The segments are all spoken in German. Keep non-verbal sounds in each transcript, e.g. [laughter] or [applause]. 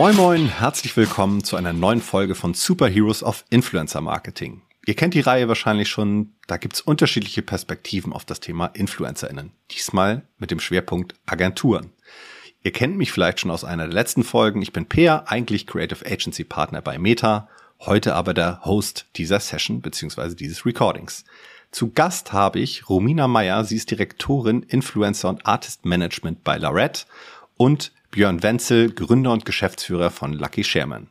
Moin Moin, herzlich willkommen zu einer neuen Folge von Superheroes of Influencer Marketing. Ihr kennt die Reihe wahrscheinlich schon, da gibt's unterschiedliche Perspektiven auf das Thema InfluencerInnen. Diesmal mit dem Schwerpunkt Agenturen. Ihr kennt mich vielleicht schon aus einer der letzten Folgen. Ich bin Peer, eigentlich Creative Agency Partner bei Meta, heute aber der Host dieser Session bzw. dieses Recordings. Zu Gast habe ich Romina Meyer, sie ist Direktorin Influencer und Artist Management bei Larette und Björn Wenzel, Gründer und Geschäftsführer von Lucky Sherman.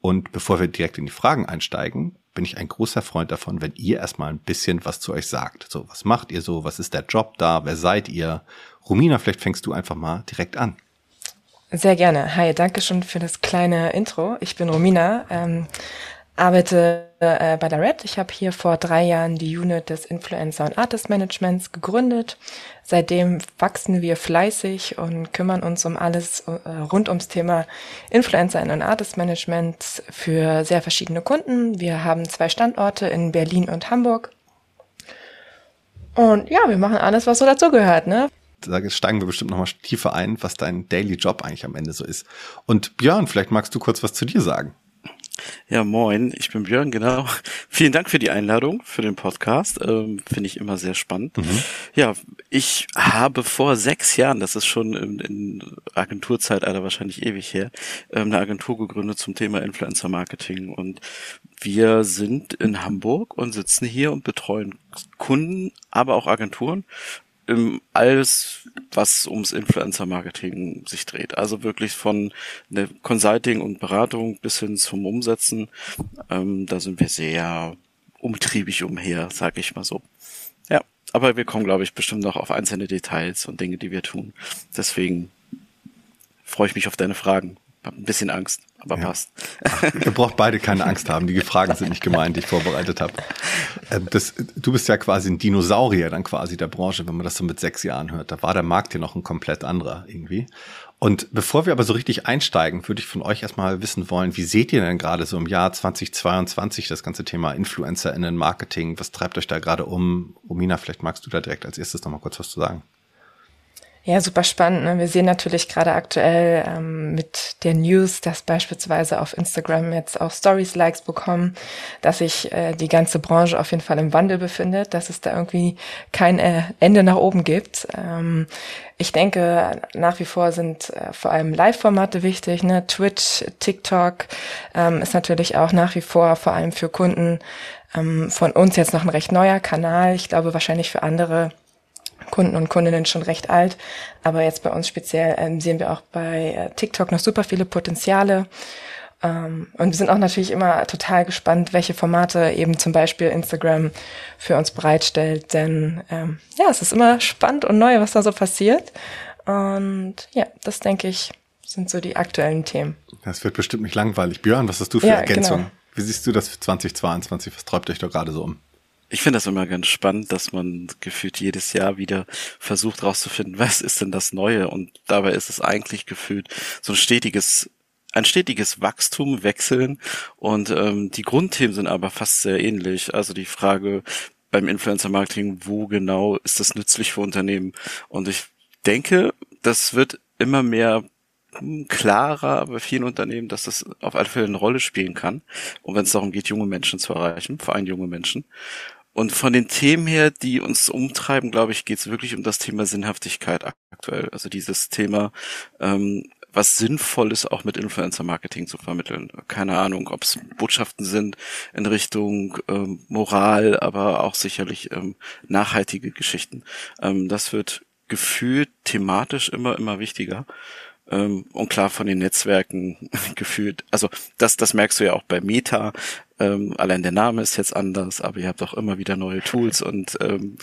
Und bevor wir direkt in die Fragen einsteigen, bin ich ein großer Freund davon, wenn ihr erstmal ein bisschen was zu euch sagt. So, was macht ihr so? Was ist der Job da? Wer seid ihr? Romina, vielleicht fängst du einfach mal direkt an. Sehr gerne. Hi, danke schon für das kleine Intro. Ich bin Romina, ähm, arbeite äh, bei der Red. Ich habe hier vor drei Jahren die Unit des Influencer und Artist Managements gegründet. Seitdem wachsen wir fleißig und kümmern uns um alles äh, rund ums Thema Influencer und Artist Management für sehr verschiedene Kunden. Wir haben zwei Standorte in Berlin und Hamburg. Und ja, wir machen alles, was so dazugehört, ne? Da steigen wir bestimmt nochmal tiefer ein, was dein Daily Job eigentlich am Ende so ist. Und Björn, vielleicht magst du kurz was zu dir sagen. Ja, moin, ich bin Björn, genau. [laughs] Vielen Dank für die Einladung, für den Podcast. Ähm, Finde ich immer sehr spannend. Mhm. Ja, ich habe vor sechs Jahren, das ist schon in, in Agenturzeitalter wahrscheinlich ewig her, ähm, eine Agentur gegründet zum Thema Influencer Marketing. Und wir sind in Hamburg und sitzen hier und betreuen Kunden, aber auch Agenturen im alles, was ums Influencer-Marketing sich dreht. Also wirklich von ne Consulting und Beratung bis hin zum Umsetzen. Ähm, da sind wir sehr umtriebig umher, sag ich mal so. Ja, aber wir kommen, glaube ich, bestimmt noch auf einzelne Details und Dinge, die wir tun. Deswegen freue ich mich auf deine Fragen. Ein bisschen Angst, aber ja. passt. Ihr braucht beide keine Angst haben. Die Fragen sind nicht gemeint, die ich vorbereitet habe. Ähm, das, du bist ja quasi ein Dinosaurier dann quasi der Branche, wenn man das so mit sechs Jahren hört. Da war der Markt ja noch ein komplett anderer irgendwie. Und bevor wir aber so richtig einsteigen, würde ich von euch erstmal wissen wollen, wie seht ihr denn gerade so im Jahr 2022 das ganze Thema InfluencerInnen Marketing? Was treibt euch da gerade um? Romina, vielleicht magst du da direkt als erstes nochmal kurz was zu sagen. Ja, super spannend. Ne? Wir sehen natürlich gerade aktuell ähm, mit der News, dass beispielsweise auf Instagram jetzt auch Stories-Likes bekommen, dass sich äh, die ganze Branche auf jeden Fall im Wandel befindet, dass es da irgendwie kein äh, Ende nach oben gibt. Ähm, ich denke, nach wie vor sind äh, vor allem Live-Formate wichtig. Ne? Twitch, TikTok ähm, ist natürlich auch nach wie vor vor allem für Kunden ähm, von uns jetzt noch ein recht neuer Kanal. Ich glaube wahrscheinlich für andere Kunden und Kundinnen schon recht alt. Aber jetzt bei uns speziell ähm, sehen wir auch bei äh, TikTok noch super viele Potenziale. Ähm, und wir sind auch natürlich immer total gespannt, welche Formate eben zum Beispiel Instagram für uns bereitstellt. Denn ähm, ja, es ist immer spannend und neu, was da so passiert. Und ja, das denke ich, sind so die aktuellen Themen. Das wird bestimmt nicht langweilig. Björn, was hast du für ja, Ergänzung? Genau. Wie siehst du das für 2022? Was träumt euch da gerade so um? Ich finde das immer ganz spannend, dass man gefühlt jedes Jahr wieder versucht rauszufinden, was ist denn das Neue? Und dabei ist es eigentlich gefühlt so ein stetiges ein stetiges Wachstum, Wechseln und ähm, die Grundthemen sind aber fast sehr ähnlich. Also die Frage beim Influencer-Marketing, wo genau ist das nützlich für Unternehmen? Und ich denke, das wird immer mehr klarer bei vielen Unternehmen, dass das auf alle Fälle eine Rolle spielen kann. Und wenn es darum geht, junge Menschen zu erreichen, vor allem junge Menschen. Und von den Themen her, die uns umtreiben, glaube ich, geht es wirklich um das Thema Sinnhaftigkeit aktuell. Also dieses Thema, ähm, was sinnvoll ist, auch mit Influencer-Marketing zu vermitteln. Keine Ahnung, ob es Botschaften sind in Richtung ähm, Moral, aber auch sicherlich ähm, nachhaltige Geschichten. Ähm, das wird gefühlt thematisch immer, immer wichtiger. Ähm, und klar von den Netzwerken [laughs] gefühlt, also das, das merkst du ja auch bei Meta. Ähm, allein der Name ist jetzt anders, aber ihr habt auch immer wieder neue Tools und ähm,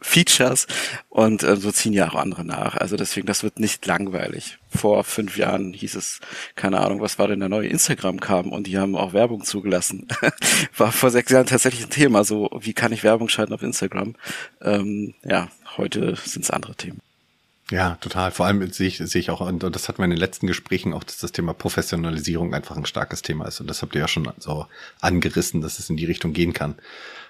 Features und äh, so ziehen ja auch andere nach. Also deswegen, das wird nicht langweilig. Vor fünf Jahren hieß es, keine Ahnung, was war denn der neue Instagram kam und die haben auch Werbung zugelassen. [laughs] war vor sechs Jahren tatsächlich ein Thema, so wie kann ich Werbung schalten auf Instagram? Ähm, ja, heute sind es andere Themen. Ja, total. Vor allem sehe ich, sehe ich auch, und das hatten wir in den letzten Gesprächen auch, dass das Thema Professionalisierung einfach ein starkes Thema ist. Und das habt ihr ja schon so angerissen, dass es in die Richtung gehen kann.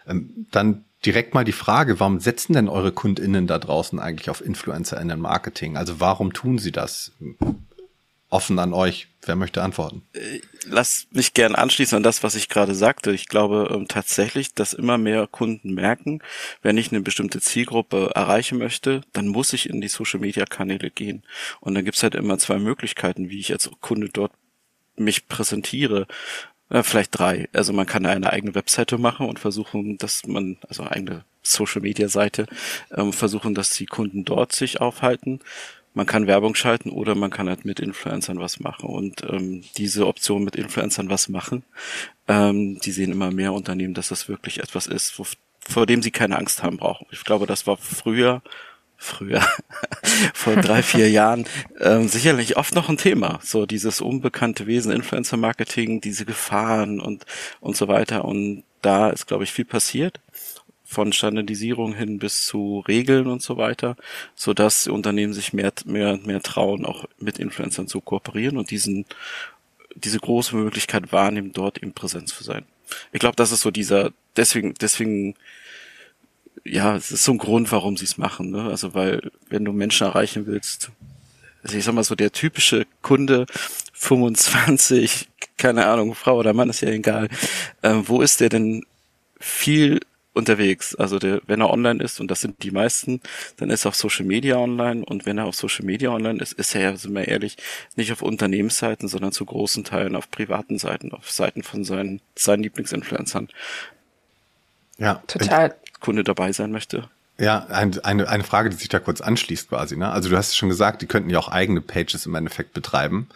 Ähm, dann direkt mal die Frage, warum setzen denn eure KundInnen da draußen eigentlich auf InfluencerInnen Marketing? Also warum tun sie das? Offen an euch. Wer möchte antworten? Äh, lass mich gern anschließen an das, was ich gerade sagte. Ich glaube ähm, tatsächlich, dass immer mehr Kunden merken, wenn ich eine bestimmte Zielgruppe erreichen möchte, dann muss ich in die Social-Media-Kanäle gehen. Und dann gibt's halt immer zwei Möglichkeiten, wie ich als Kunde dort mich präsentiere. Ja, vielleicht drei. Also man kann eine eigene Webseite machen und versuchen, dass man, also eigene Social Media Seite, ähm, versuchen, dass die Kunden dort sich aufhalten man kann Werbung schalten oder man kann halt mit Influencern was machen. Und ähm, diese Option mit Influencern was machen, ähm, die sehen immer mehr Unternehmen, dass das wirklich etwas ist, wo, vor dem sie keine Angst haben brauchen. Ich glaube, das war früher früher, [laughs] vor drei, vier Jahren, ähm, sicherlich oft noch ein Thema. So dieses unbekannte Wesen, Influencer-Marketing, diese Gefahren und, und so weiter. Und da ist, glaube ich, viel passiert von Standardisierung hin bis zu Regeln und so weiter, so dass Unternehmen sich mehr, mehr, mehr trauen, auch mit Influencern zu kooperieren und diesen, diese große Möglichkeit wahrnehmen, dort eben präsent zu sein. Ich glaube, das ist so dieser, deswegen, deswegen, ja, es ist so ein Grund, warum sie es machen, ne? Also, weil, wenn du Menschen erreichen willst, also ich sag mal so, der typische Kunde, 25, keine Ahnung, Frau oder Mann, ist ja egal, äh, wo ist der denn viel unterwegs. Also der, wenn er online ist, und das sind die meisten, dann ist er auf Social Media online. Und wenn er auf Social Media online ist, ist er ja, sind wir ehrlich, nicht auf Unternehmensseiten, sondern zu großen Teilen auf privaten Seiten, auf Seiten von seinen, seinen Lieblingsinfluencern. Ja, total. Kunde dabei sein möchte. Ja, ein, eine, eine Frage, die sich da kurz anschließt quasi. Ne? Also du hast schon gesagt, die könnten ja auch eigene Pages im Endeffekt betreiben.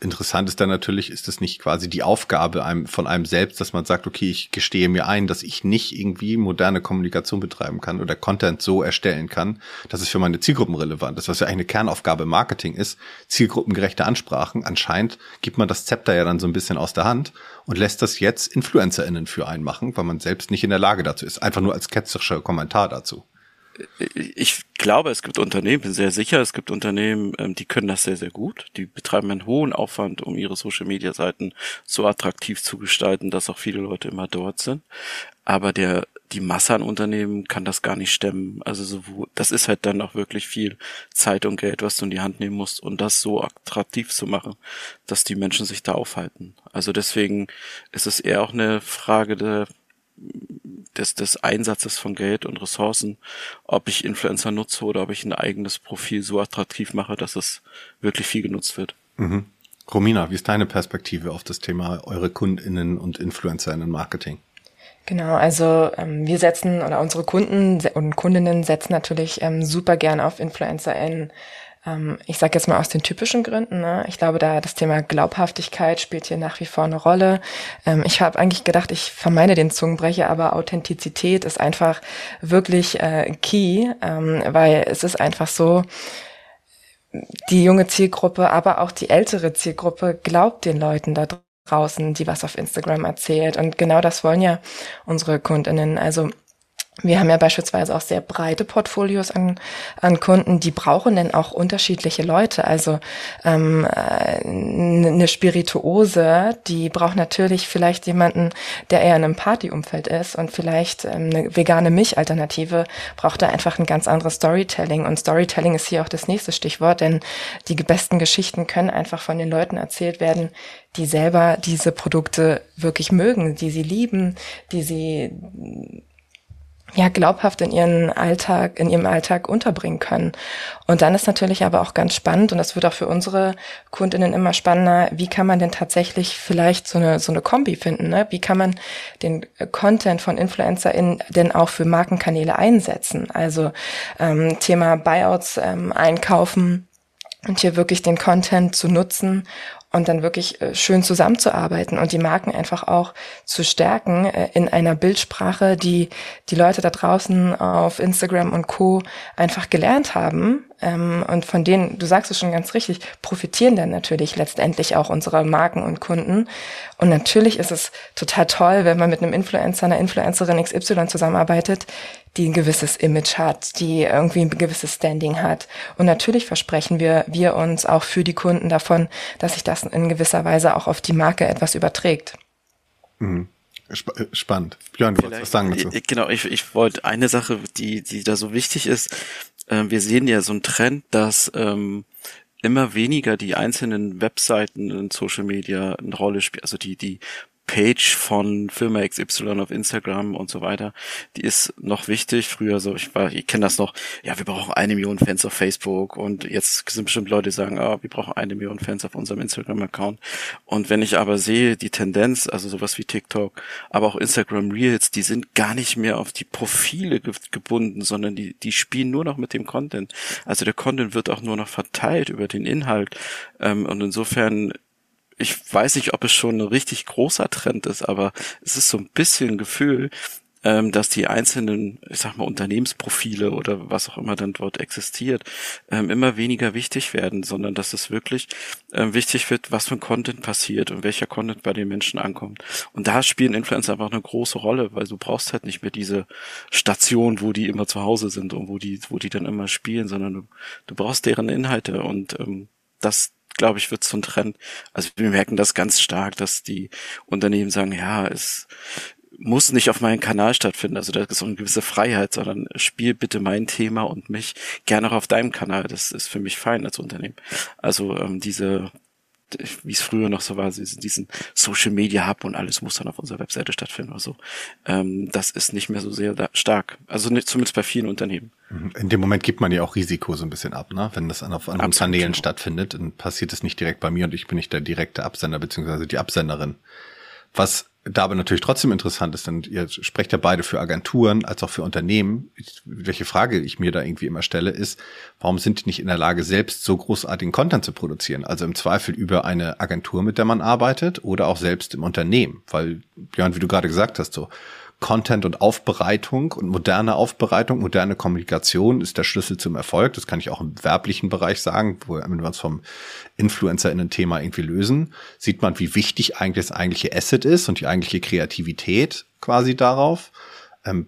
Interessant ist dann natürlich, ist es nicht quasi die Aufgabe einem, von einem selbst, dass man sagt, okay, ich gestehe mir ein, dass ich nicht irgendwie moderne Kommunikation betreiben kann oder Content so erstellen kann, dass es für meine Zielgruppen relevant ist, was ja eigentlich eine Kernaufgabe im Marketing ist, zielgruppengerechte Ansprachen. Anscheinend gibt man das Zepter ja dann so ein bisschen aus der Hand und lässt das jetzt InfluencerInnen für einen machen, weil man selbst nicht in der Lage dazu ist. Einfach nur als ketzerischer Kommentar dazu ich glaube, es gibt Unternehmen, bin sehr sicher, es gibt Unternehmen, ähm, die können das sehr, sehr gut. Die betreiben einen hohen Aufwand, um ihre Social-Media-Seiten so attraktiv zu gestalten, dass auch viele Leute immer dort sind. Aber der, die Masse an Unternehmen kann das gar nicht stemmen. Also so, das ist halt dann auch wirklich viel Zeit und Geld, was du in die Hand nehmen musst, um das so attraktiv zu machen, dass die Menschen sich da aufhalten. Also deswegen ist es eher auch eine Frage der des, des Einsatzes von Geld und Ressourcen, ob ich Influencer nutze oder ob ich ein eigenes Profil so attraktiv mache, dass es wirklich viel genutzt wird. Mhm. Romina, wie ist deine Perspektive auf das Thema eure KundInnen und InfluencerInnen Marketing? Genau, also ähm, wir setzen oder unsere Kunden und Kundinnen setzen natürlich ähm, super gern auf InfluencerInnen ähm, ich sage jetzt mal aus den typischen Gründen. Ne? Ich glaube, da das Thema Glaubhaftigkeit spielt hier nach wie vor eine Rolle. Ähm, ich habe eigentlich gedacht, ich vermeide den Zungenbrecher, aber Authentizität ist einfach wirklich äh, key, ähm, weil es ist einfach so, die junge Zielgruppe, aber auch die ältere Zielgruppe glaubt den Leuten da draußen, die was auf Instagram erzählt. Und genau das wollen ja unsere Kundinnen. Also wir haben ja beispielsweise auch sehr breite Portfolios an, an Kunden, die brauchen dann auch unterschiedliche Leute. Also ähm, äh, eine Spirituose, die braucht natürlich vielleicht jemanden, der eher in einem Partyumfeld ist und vielleicht ähm, eine vegane Milchalternative braucht da einfach ein ganz anderes Storytelling. Und Storytelling ist hier auch das nächste Stichwort, denn die besten Geschichten können einfach von den Leuten erzählt werden, die selber diese Produkte wirklich mögen, die sie lieben, die sie ja, glaubhaft in ihren Alltag, in ihrem Alltag unterbringen können. Und dann ist natürlich aber auch ganz spannend, und das wird auch für unsere Kundinnen immer spannender, wie kann man denn tatsächlich vielleicht so eine, so eine Kombi finden, ne? Wie kann man den Content von InfluencerInnen denn auch für Markenkanäle einsetzen? Also, ähm, Thema Buyouts ähm, einkaufen, und hier wirklich den Content zu nutzen und dann wirklich äh, schön zusammenzuarbeiten und die Marken einfach auch zu stärken äh, in einer Bildsprache, die die Leute da draußen auf Instagram und Co. einfach gelernt haben ähm, und von denen, du sagst es schon ganz richtig, profitieren dann natürlich letztendlich auch unsere Marken und Kunden. Und natürlich ist es total toll, wenn man mit einem Influencer, einer Influencerin XY zusammenarbeitet, die ein gewisses Image hat, die irgendwie ein gewisses Standing hat. Und natürlich versprechen wir, wir uns auch für die Kunden davon, dass sich das in gewisser Weise auch auf die Marke etwas überträgt. Mhm. Sp äh, spannend. Björn, du wolltest was sagen dazu? Genau, ich, ich wollte eine Sache, die, die da so wichtig ist, äh, wir sehen ja so einen Trend, dass ähm, immer weniger die einzelnen Webseiten in Social Media eine Rolle spielen, also die, die Page von Firma XY auf Instagram und so weiter, die ist noch wichtig. Früher so, ich war, ich kenne das noch, ja, wir brauchen eine Million Fans auf Facebook und jetzt sind bestimmt Leute, die sagen, ah, wir brauchen eine Million Fans auf unserem Instagram-Account. Und wenn ich aber sehe, die Tendenz, also sowas wie TikTok, aber auch Instagram Reels, die sind gar nicht mehr auf die Profile ge gebunden, sondern die, die spielen nur noch mit dem Content. Also der Content wird auch nur noch verteilt über den Inhalt. Ähm, und insofern ich weiß nicht, ob es schon ein richtig großer Trend ist, aber es ist so ein bisschen Gefühl, ähm, dass die einzelnen, ich sag mal, Unternehmensprofile oder was auch immer dann dort existiert, ähm, immer weniger wichtig werden, sondern dass es wirklich ähm, wichtig wird, was für ein Content passiert und welcher Content bei den Menschen ankommt. Und da spielen Influencer einfach eine große Rolle, weil du brauchst halt nicht mehr diese Station, wo die immer zu Hause sind und wo die, wo die dann immer spielen, sondern du, du brauchst deren Inhalte und ähm, das, glaube ich, wird so ein Trend. Also wir merken das ganz stark, dass die Unternehmen sagen, ja, es muss nicht auf meinem Kanal stattfinden. Also da ist auch eine gewisse Freiheit, sondern spiel bitte mein Thema und mich gerne auch auf deinem Kanal. Das ist für mich fein als Unternehmen. Also ähm, diese wie es früher noch so war, diesen Social Media Hub und alles muss dann auf unserer Webseite stattfinden oder so. Ähm, das ist nicht mehr so sehr stark. Also nicht, zumindest bei vielen Unternehmen. In dem Moment gibt man ja auch Risiko so ein bisschen ab, ne? Wenn das auf anderen Absolut, Kanälen stattfindet, dann passiert es nicht direkt bei mir und ich bin nicht der direkte Absender beziehungsweise die Absenderin. Was da aber natürlich trotzdem interessant ist, denn ihr sprecht ja beide für Agenturen als auch für Unternehmen. Ich, welche Frage ich mir da irgendwie immer stelle, ist, warum sind die nicht in der Lage, selbst so großartigen Content zu produzieren? Also im Zweifel über eine Agentur, mit der man arbeitet oder auch selbst im Unternehmen. Weil, Björn, wie du gerade gesagt hast, so Content und Aufbereitung und moderne Aufbereitung, moderne Kommunikation ist der Schlüssel zum Erfolg. Das kann ich auch im werblichen Bereich sagen, wo wenn wir uns vom Influencer in ein Thema irgendwie lösen, sieht man, wie wichtig eigentlich das eigentliche Asset ist und die eigentliche Kreativität quasi darauf. Ähm,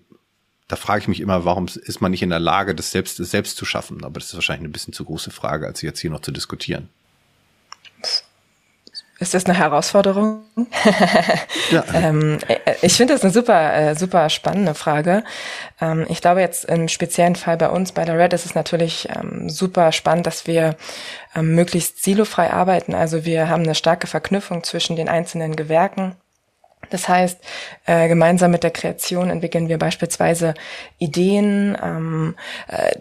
da frage ich mich immer, warum ist man nicht in der Lage, das selbst, das selbst zu schaffen? Aber das ist wahrscheinlich eine bisschen zu große Frage, als jetzt hier noch zu diskutieren. Ist das eine Herausforderung? [laughs] ja. ähm, ich finde das eine super, äh, super spannende Frage. Ähm, ich glaube jetzt im speziellen Fall bei uns, bei der Red, ist es natürlich ähm, super spannend, dass wir ähm, möglichst silofrei arbeiten. Also wir haben eine starke Verknüpfung zwischen den einzelnen Gewerken. Das heißt, äh, gemeinsam mit der Kreation entwickeln wir beispielsweise Ideen, ähm, äh,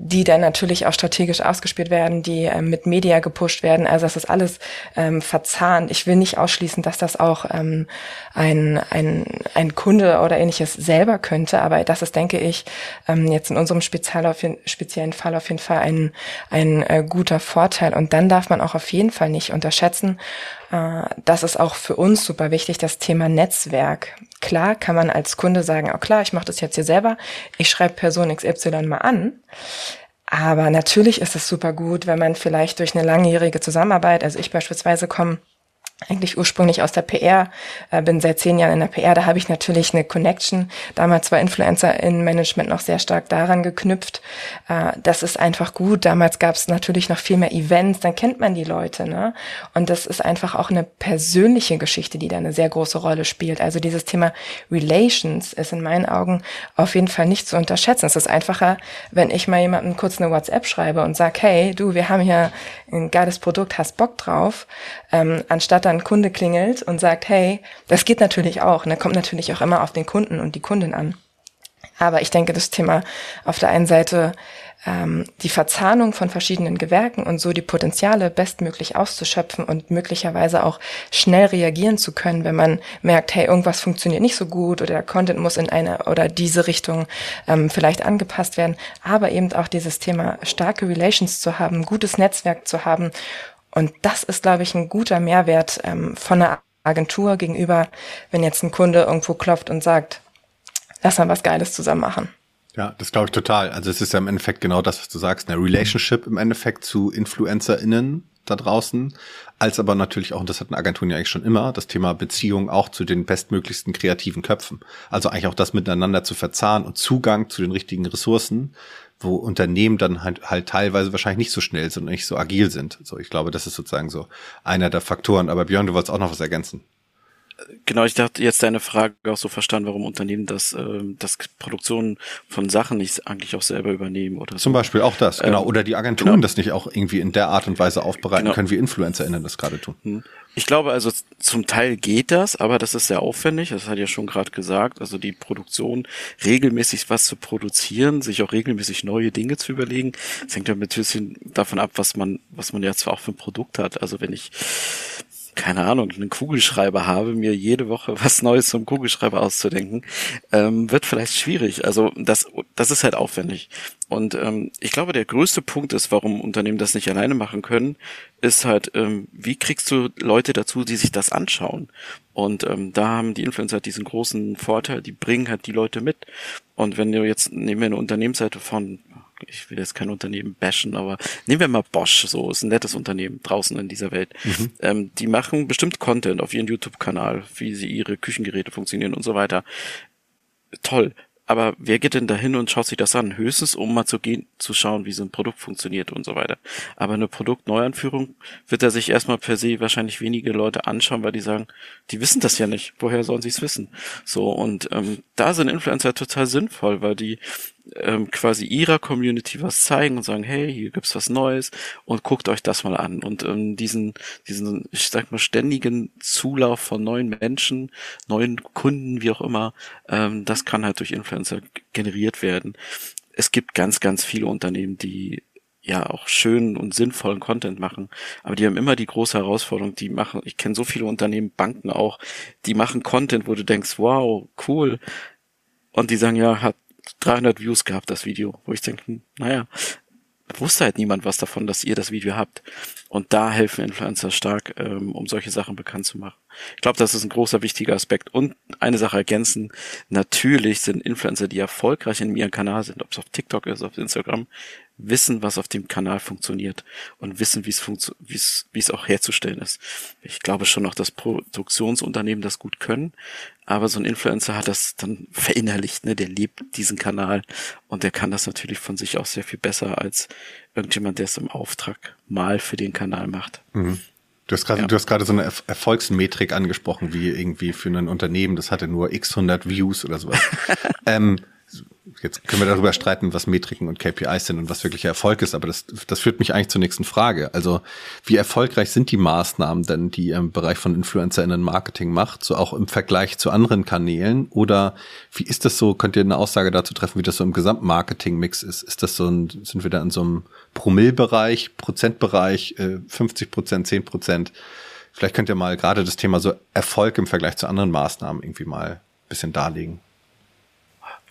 die dann natürlich auch strategisch ausgespielt werden, die ähm, mit Media gepusht werden. Also das ist alles ähm, verzahnt. Ich will nicht ausschließen, dass das auch ähm, ein, ein, ein Kunde oder ähnliches selber könnte, aber das ist, denke ich, ähm, jetzt in unserem Spezial speziellen Fall auf jeden Fall ein, ein äh, guter Vorteil. Und dann darf man auch auf jeden Fall nicht unterschätzen, äh, das ist auch für uns super wichtig, das Thema Netzwerk. Klar kann man als Kunde sagen, oh klar, ich mache das jetzt hier selber, ich schreibe Person XY mal an. Aber natürlich ist es super gut, wenn man vielleicht durch eine langjährige Zusammenarbeit, also ich beispielsweise komme eigentlich ursprünglich aus der PR, äh, bin seit zehn Jahren in der PR, da habe ich natürlich eine Connection. Damals war Influencer in Management noch sehr stark daran geknüpft. Äh, das ist einfach gut. Damals gab es natürlich noch viel mehr Events, dann kennt man die Leute. Ne? Und das ist einfach auch eine persönliche Geschichte, die da eine sehr große Rolle spielt. Also dieses Thema Relations ist in meinen Augen auf jeden Fall nicht zu unterschätzen. Es ist einfacher, wenn ich mal jemandem kurz eine WhatsApp schreibe und sag, hey, du, wir haben hier ein geiles Produkt, hast Bock drauf, ähm, anstatt dann Kunde klingelt und sagt, hey, das geht natürlich auch, ne, kommt natürlich auch immer auf den Kunden und die Kundin an. Aber ich denke, das Thema auf der einen Seite ähm, die Verzahnung von verschiedenen Gewerken und so die Potenziale bestmöglich auszuschöpfen und möglicherweise auch schnell reagieren zu können, wenn man merkt, hey, irgendwas funktioniert nicht so gut oder der Content muss in eine oder diese Richtung ähm, vielleicht angepasst werden, aber eben auch dieses Thema starke Relations zu haben, gutes Netzwerk zu haben und das ist, glaube ich, ein guter Mehrwert ähm, von einer Agentur gegenüber, wenn jetzt ein Kunde irgendwo klopft und sagt, lass mal was Geiles zusammen machen. Ja, das glaube ich total. Also es ist ja im Endeffekt genau das, was du sagst, eine Relationship im Endeffekt zu InfluencerInnen da draußen, als aber natürlich auch, und das hatten Agenturen ja eigentlich schon immer, das Thema Beziehung auch zu den bestmöglichsten kreativen Köpfen. Also eigentlich auch das miteinander zu verzahnen und Zugang zu den richtigen Ressourcen, wo Unternehmen dann halt, halt teilweise wahrscheinlich nicht so schnell sind und nicht so agil sind. So, ich glaube, das ist sozusagen so einer der Faktoren. Aber Björn, du wolltest auch noch was ergänzen. Genau, ich dachte jetzt deine Frage auch so verstanden, warum Unternehmen das, äh, das Produktion von Sachen nicht eigentlich auch selber übernehmen oder so. Zum Beispiel auch das, genau. Ähm, oder die Agenturen genau. das nicht auch irgendwie in der Art und Weise aufbereiten genau. können, wie InfluencerInnen das gerade tun. Hm. Ich glaube also zum Teil geht das, aber das ist sehr aufwendig. Das hat ja schon gerade gesagt. Also die Produktion, regelmäßig was zu produzieren, sich auch regelmäßig neue Dinge zu überlegen. Das hängt ja ein bisschen davon ab, was man, was man ja zwar auch für ein Produkt hat. Also wenn ich keine Ahnung, einen Kugelschreiber habe, mir jede Woche was Neues zum Kugelschreiber auszudenken, ähm, wird vielleicht schwierig. Also das, das ist halt aufwendig. Und ähm, ich glaube, der größte Punkt ist, warum Unternehmen das nicht alleine machen können, ist halt, ähm, wie kriegst du Leute dazu, die sich das anschauen? Und ähm, da haben die Influencer halt diesen großen Vorteil, die bringen halt die Leute mit. Und wenn du jetzt, nehmen wir eine Unternehmensseite von ich will jetzt kein Unternehmen bashen, aber nehmen wir mal Bosch, so ist ein nettes Unternehmen draußen in dieser Welt. Mhm. Ähm, die machen bestimmt Content auf ihren YouTube-Kanal, wie sie ihre Küchengeräte funktionieren und so weiter. Toll. Aber wer geht denn dahin und schaut sich das an? Höchstens, um mal zu gehen, zu schauen, wie so ein Produkt funktioniert und so weiter. Aber eine Produktneuanführung wird er sich erstmal per se wahrscheinlich wenige Leute anschauen, weil die sagen, die wissen das ja nicht. Woher sollen sie es wissen? So, und ähm, da sind Influencer total sinnvoll, weil die ähm, quasi ihrer Community was zeigen und sagen, hey, hier gibt's was Neues und guckt euch das mal an. Und ähm, diesen, diesen, ich sag mal, ständigen Zulauf von neuen Menschen, neuen Kunden, wie auch immer, ähm, das kann halt durch Influencer generiert werden. Es gibt ganz, ganz viele Unternehmen, die ja auch schönen und sinnvollen Content machen. Aber die haben immer die große Herausforderung, die machen, ich kenne so viele Unternehmen, Banken auch, die machen Content, wo du denkst, wow, cool. Und die sagen, ja, hat 300 Views gehabt, das Video, wo ich denke, naja, wusste halt niemand was davon, dass ihr das Video habt. Und da helfen Influencer stark, ähm, um solche Sachen bekannt zu machen. Ich glaube, das ist ein großer, wichtiger Aspekt. Und eine Sache ergänzen, natürlich sind Influencer, die erfolgreich in ihrem Kanal sind, ob es auf TikTok ist, auf Instagram, wissen, was auf dem Kanal funktioniert und wissen, wie es funktio wie es auch herzustellen ist. Ich glaube schon noch, dass Produktionsunternehmen das gut können, aber so ein Influencer hat das dann verinnerlicht, ne? Der lebt diesen Kanal und der kann das natürlich von sich auch sehr viel besser als irgendjemand, der es im Auftrag mal für den Kanal macht. Mhm. Du hast gerade, ja. du hast gerade so eine Erfolgsmetrik angesprochen, wie irgendwie für ein Unternehmen, das hatte nur x 100 Views oder sowas. [laughs] ähm, jetzt können wir darüber streiten, was Metriken und KPIs sind und was wirklicher Erfolg ist, aber das, das führt mich eigentlich zur nächsten Frage. Also, wie erfolgreich sind die Maßnahmen denn, die ihr im Bereich von InfluencerInnen Marketing macht, so auch im Vergleich zu anderen Kanälen? Oder wie ist das so? Könnt ihr eine Aussage dazu treffen, wie das so im Gesamtmarketing-Mix ist? Ist das so ein, sind wir da in so einem Promillbereich, Prozentbereich, 50 äh, Prozent, 10 Prozent? Vielleicht könnt ihr mal gerade das Thema so Erfolg im Vergleich zu anderen Maßnahmen irgendwie mal ein bisschen darlegen.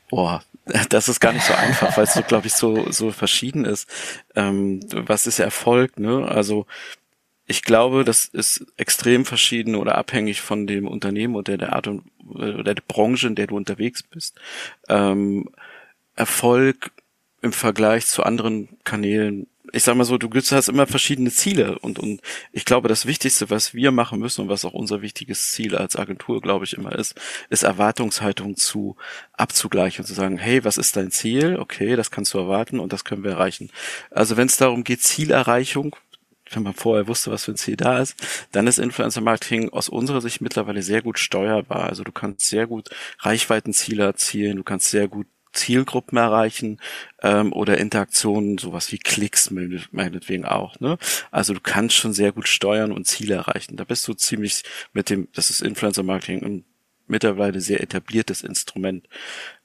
Boah, [laughs] das ist gar nicht so einfach, weil es so, glaube ich, so, so verschieden ist. Ähm, was ist Erfolg, ne? Also, ich glaube, das ist extrem verschieden oder abhängig von dem Unternehmen oder der Art und oder der Branche, in der du unterwegs bist. Ähm, Erfolg im Vergleich zu anderen Kanälen ich sag mal so, du hast immer verschiedene Ziele und, und ich glaube, das Wichtigste, was wir machen müssen und was auch unser wichtiges Ziel als Agentur, glaube ich, immer ist, ist Erwartungshaltung zu abzugleichen und zu sagen, hey, was ist dein Ziel? Okay, das kannst du erwarten und das können wir erreichen. Also wenn es darum geht, Zielerreichung, wenn man vorher wusste, was für ein Ziel da ist, dann ist Influencer Marketing aus unserer Sicht mittlerweile sehr gut steuerbar. Also du kannst sehr gut Reichweitenziele erzielen, du kannst sehr gut Zielgruppen erreichen ähm, oder Interaktionen, sowas wie Klicks meinetwegen auch. Ne? Also du kannst schon sehr gut steuern und Ziele erreichen. Da bist du ziemlich mit dem, das ist Influencer Marketing ein mittlerweile sehr etabliertes Instrument.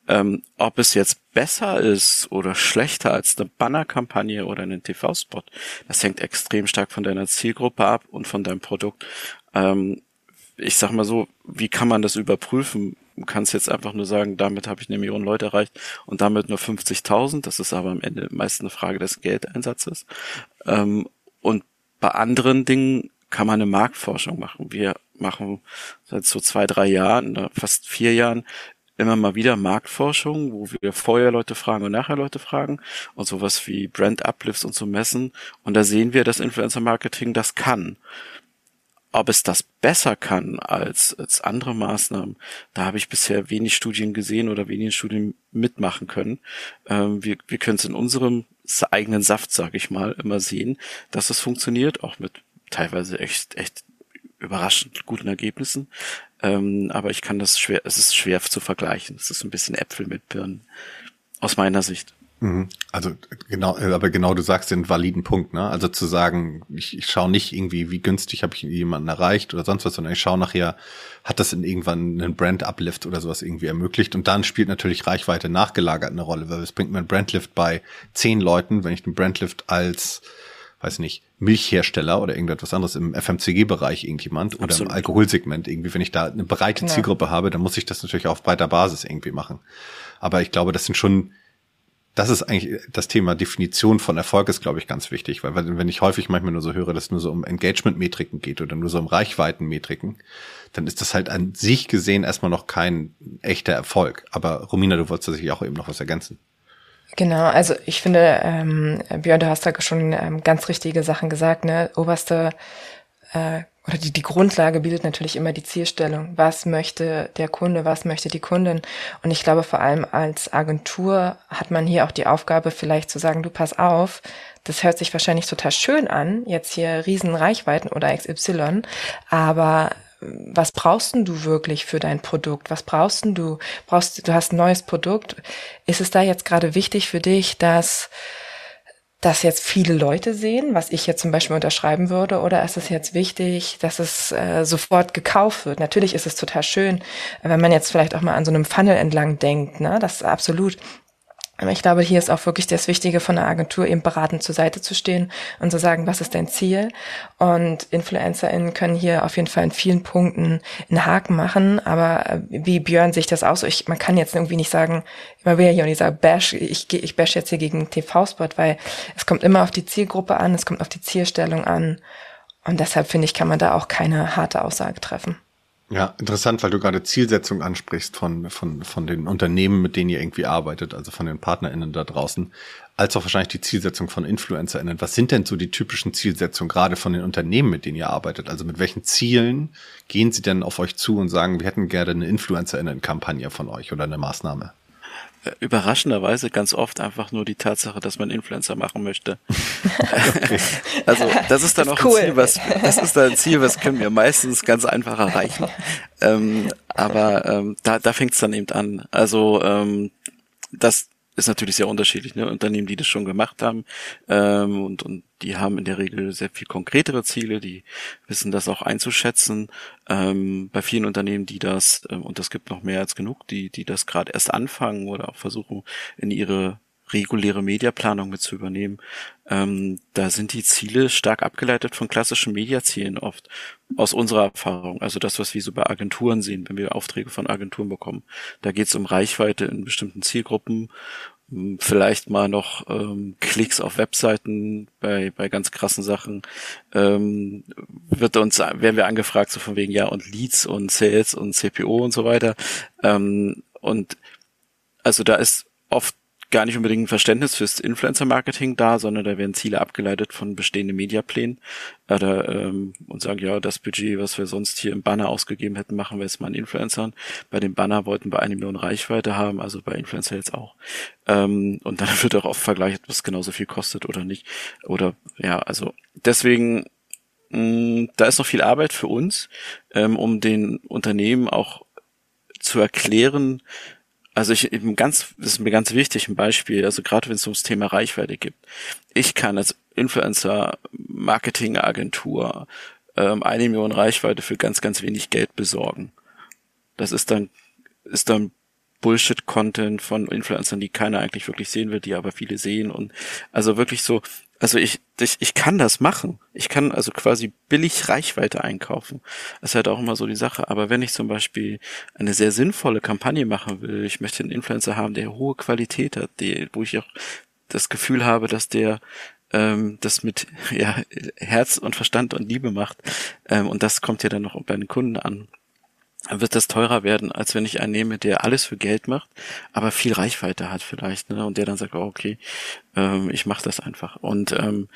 Ähm, ob es jetzt besser ist oder schlechter als eine Bannerkampagne oder einen TV-Spot, das hängt extrem stark von deiner Zielgruppe ab und von deinem Produkt. Ähm, ich sag mal so, wie kann man das überprüfen? Du kannst jetzt einfach nur sagen, damit habe ich eine Million Leute erreicht und damit nur 50.000. Das ist aber am Ende meist eine Frage des Geldeinsatzes. Ähm, und bei anderen Dingen kann man eine Marktforschung machen. Wir machen seit so zwei, drei Jahren, fast vier Jahren immer mal wieder Marktforschung, wo wir vorher Leute fragen und nachher Leute fragen und sowas wie Brand Uplifts und so messen. Und da sehen wir, dass Influencer Marketing das kann. Ob es das besser kann als, als andere Maßnahmen, da habe ich bisher wenig Studien gesehen oder wenig Studien mitmachen können. Ähm, wir, wir können es in unserem eigenen Saft, sage ich mal, immer sehen, dass es funktioniert, auch mit teilweise echt, echt überraschend guten Ergebnissen. Ähm, aber ich kann das schwer, es ist schwer zu vergleichen. Es ist ein bisschen Äpfel mit Birnen. Aus meiner Sicht. Mhm. Also genau, aber genau du sagst den validen Punkt, ne? Also zu sagen, ich, ich schaue nicht irgendwie, wie günstig habe ich jemanden erreicht oder sonst was, sondern ich schaue nachher, hat das in irgendwann einen Brand-Uplift oder sowas irgendwie ermöglicht. Und dann spielt natürlich Reichweite nachgelagert eine Rolle, weil es bringt mir einen Brandlift bei zehn Leuten, wenn ich den Brandlift als weiß nicht, Milchhersteller oder irgendetwas anderes im FMCG-Bereich irgendjemand oder Absolut. im Alkoholsegment irgendwie, wenn ich da eine breite ja. Zielgruppe habe, dann muss ich das natürlich auf breiter Basis irgendwie machen. Aber ich glaube, das sind schon das ist eigentlich das Thema Definition von Erfolg ist, glaube ich, ganz wichtig, weil wenn ich häufig manchmal nur so höre, dass es nur so um Engagement-Metriken geht oder nur so um Reichweiten-Metriken, dann ist das halt an sich gesehen erstmal noch kein echter Erfolg. Aber Romina, du wolltest sicherlich auch eben noch was ergänzen. Genau, also ich finde, ähm, Björn, du hast da schon ähm, ganz richtige Sachen gesagt, ne? Oberste äh, oder die, die Grundlage bildet natürlich immer die Zielstellung. Was möchte der Kunde, was möchte die Kundin? Und ich glaube, vor allem als Agentur hat man hier auch die Aufgabe, vielleicht zu sagen, du pass auf, das hört sich wahrscheinlich total schön an, jetzt hier Riesenreichweiten oder XY, aber was brauchst denn du wirklich für dein Produkt? Was brauchst denn du? Brauchst du hast ein neues Produkt? Ist es da jetzt gerade wichtig für dich, dass das jetzt viele Leute sehen, was ich jetzt zum Beispiel unterschreiben würde, oder ist es jetzt wichtig, dass es äh, sofort gekauft wird? Natürlich ist es total schön, wenn man jetzt vielleicht auch mal an so einem Funnel entlang denkt, ne? Das ist absolut. Aber ich glaube, hier ist auch wirklich das Wichtige von der Agentur, eben beratend zur Seite zu stehen und zu sagen, was ist dein Ziel? Und InfluencerInnen können hier auf jeden Fall in vielen Punkten einen Haken machen. Aber äh, wie Björn sich das aus, ich, man kann jetzt irgendwie nicht sagen, immer wieder hier und ich sage, bash, ich, ich bash jetzt hier gegen TV-Spot, weil es kommt immer auf die Zielgruppe an, es kommt auf die Zielstellung an. Und deshalb finde ich, kann man da auch keine harte Aussage treffen. Ja, interessant, weil du gerade Zielsetzung ansprichst von, von, von den Unternehmen, mit denen ihr irgendwie arbeitet, also von den PartnerInnen da draußen, als auch wahrscheinlich die Zielsetzung von InfluencerInnen. Was sind denn so die typischen Zielsetzungen gerade von den Unternehmen, mit denen ihr arbeitet? Also mit welchen Zielen gehen sie denn auf euch zu und sagen, wir hätten gerne eine InfluencerInnen-Kampagne von euch oder eine Maßnahme? Überraschenderweise ganz oft einfach nur die Tatsache, dass man Influencer machen möchte. [laughs] [laughs] also das ist dann das auch cool. ein Ziel, was das ist dann ein Ziel, was können wir meistens ganz einfach erreichen. Ähm, aber ähm, da, da fängt es dann eben an. Also ähm, das ist natürlich sehr unterschiedlich. Ne? Unternehmen, die das schon gemacht haben ähm, und, und die haben in der Regel sehr viel konkretere Ziele, die wissen das auch einzuschätzen. Ähm, bei vielen Unternehmen, die das, ähm, und das gibt noch mehr als genug, die, die das gerade erst anfangen oder auch versuchen, in ihre reguläre Mediaplanung mit zu übernehmen, ähm, da sind die Ziele stark abgeleitet von klassischen Mediazielen oft aus unserer Erfahrung. Also das, was wir so bei Agenturen sehen, wenn wir Aufträge von Agenturen bekommen. Da geht es um Reichweite in bestimmten Zielgruppen vielleicht mal noch ähm, Klicks auf Webseiten bei, bei ganz krassen Sachen, ähm, wird uns, werden wir angefragt, so von wegen, ja, und Leads und Sales und CPO und so weiter. Ähm, und also da ist oft gar nicht unbedingt ein Verständnis fürs Influencer-Marketing da, sondern da werden Ziele abgeleitet von bestehenden Mediaplänen oder, ähm, und sagen, ja, das Budget, was wir sonst hier im Banner ausgegeben hätten, machen wir jetzt mal an Influencern. Bei dem Banner wollten wir eine Million Reichweite haben, also bei Influencer jetzt auch. Ähm, und dann [laughs] wird auch oft vergleicht, was genauso viel kostet oder nicht. Oder ja, also deswegen mh, da ist noch viel Arbeit für uns, ähm, um den Unternehmen auch zu erklären, also ich eben ganz, das ist mir ganz wichtig, ein Beispiel, also gerade wenn es ums Thema Reichweite gibt. Ich kann als Influencer-Marketing-Agentur ähm, eine Million Reichweite für ganz, ganz wenig Geld besorgen. Das ist dann, ist dann Bullshit-Content von Influencern, die keiner eigentlich wirklich sehen will, die aber viele sehen und also wirklich so, also ich, ich, ich kann das machen. Ich kann also quasi billig Reichweite einkaufen. Das ist halt auch immer so die Sache. Aber wenn ich zum Beispiel eine sehr sinnvolle Kampagne machen will, ich möchte einen Influencer haben, der hohe Qualität hat, die, wo ich auch das Gefühl habe, dass der ähm, das mit [laughs] ja, Herz und Verstand und Liebe macht. Ähm, und das kommt ja dann noch bei den Kunden an wird das teurer werden, als wenn ich einen nehme, der alles für Geld macht, aber viel Reichweite hat vielleicht, ne? Und der dann sagt, oh, okay, ähm, ich mache das einfach. Und ähm,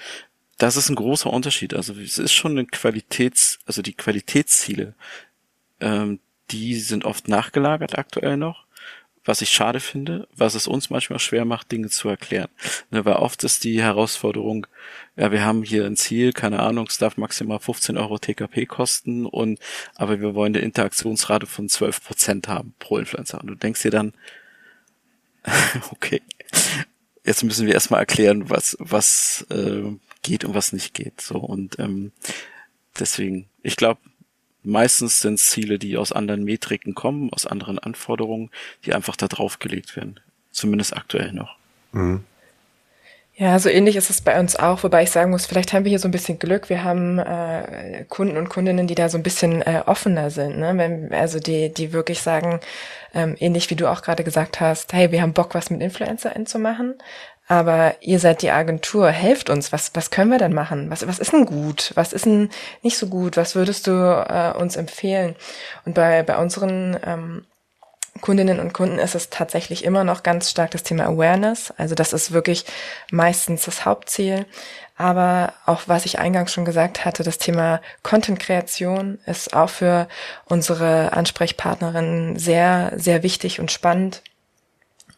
das ist ein großer Unterschied. Also es ist schon eine Qualitäts, also die Qualitätsziele, ähm, die sind oft nachgelagert aktuell noch was ich schade finde, was es uns manchmal schwer macht, Dinge zu erklären. Ne, weil oft ist die Herausforderung, ja, wir haben hier ein Ziel, keine Ahnung, es darf maximal 15 Euro TKP kosten und, aber wir wollen eine Interaktionsrate von 12 Prozent haben pro Influencer. Und du denkst dir dann, [laughs] okay, jetzt müssen wir erstmal erklären, was, was äh, geht und was nicht geht. So und ähm, deswegen, ich glaube, meistens sind es Ziele, die aus anderen Metriken kommen, aus anderen Anforderungen, die einfach da draufgelegt werden. Zumindest aktuell noch. Mhm. Ja, so ähnlich ist es bei uns auch, wobei ich sagen muss, vielleicht haben wir hier so ein bisschen Glück. Wir haben äh, Kunden und Kundinnen, die da so ein bisschen äh, offener sind, ne? Wenn, also die, die wirklich sagen, ähm, ähnlich wie du auch gerade gesagt hast, hey, wir haben Bock, was mit InfluencerInnen zu machen, aber ihr seid die Agentur, helft uns, was, was können wir denn machen? Was, was ist denn gut? Was ist denn nicht so gut? Was würdest du äh, uns empfehlen? Und bei, bei unseren ähm, Kundinnen und Kunden ist es tatsächlich immer noch ganz stark das Thema Awareness. Also das ist wirklich meistens das Hauptziel. Aber auch was ich eingangs schon gesagt hatte, das Thema Content-Kreation ist auch für unsere Ansprechpartnerinnen sehr, sehr wichtig und spannend.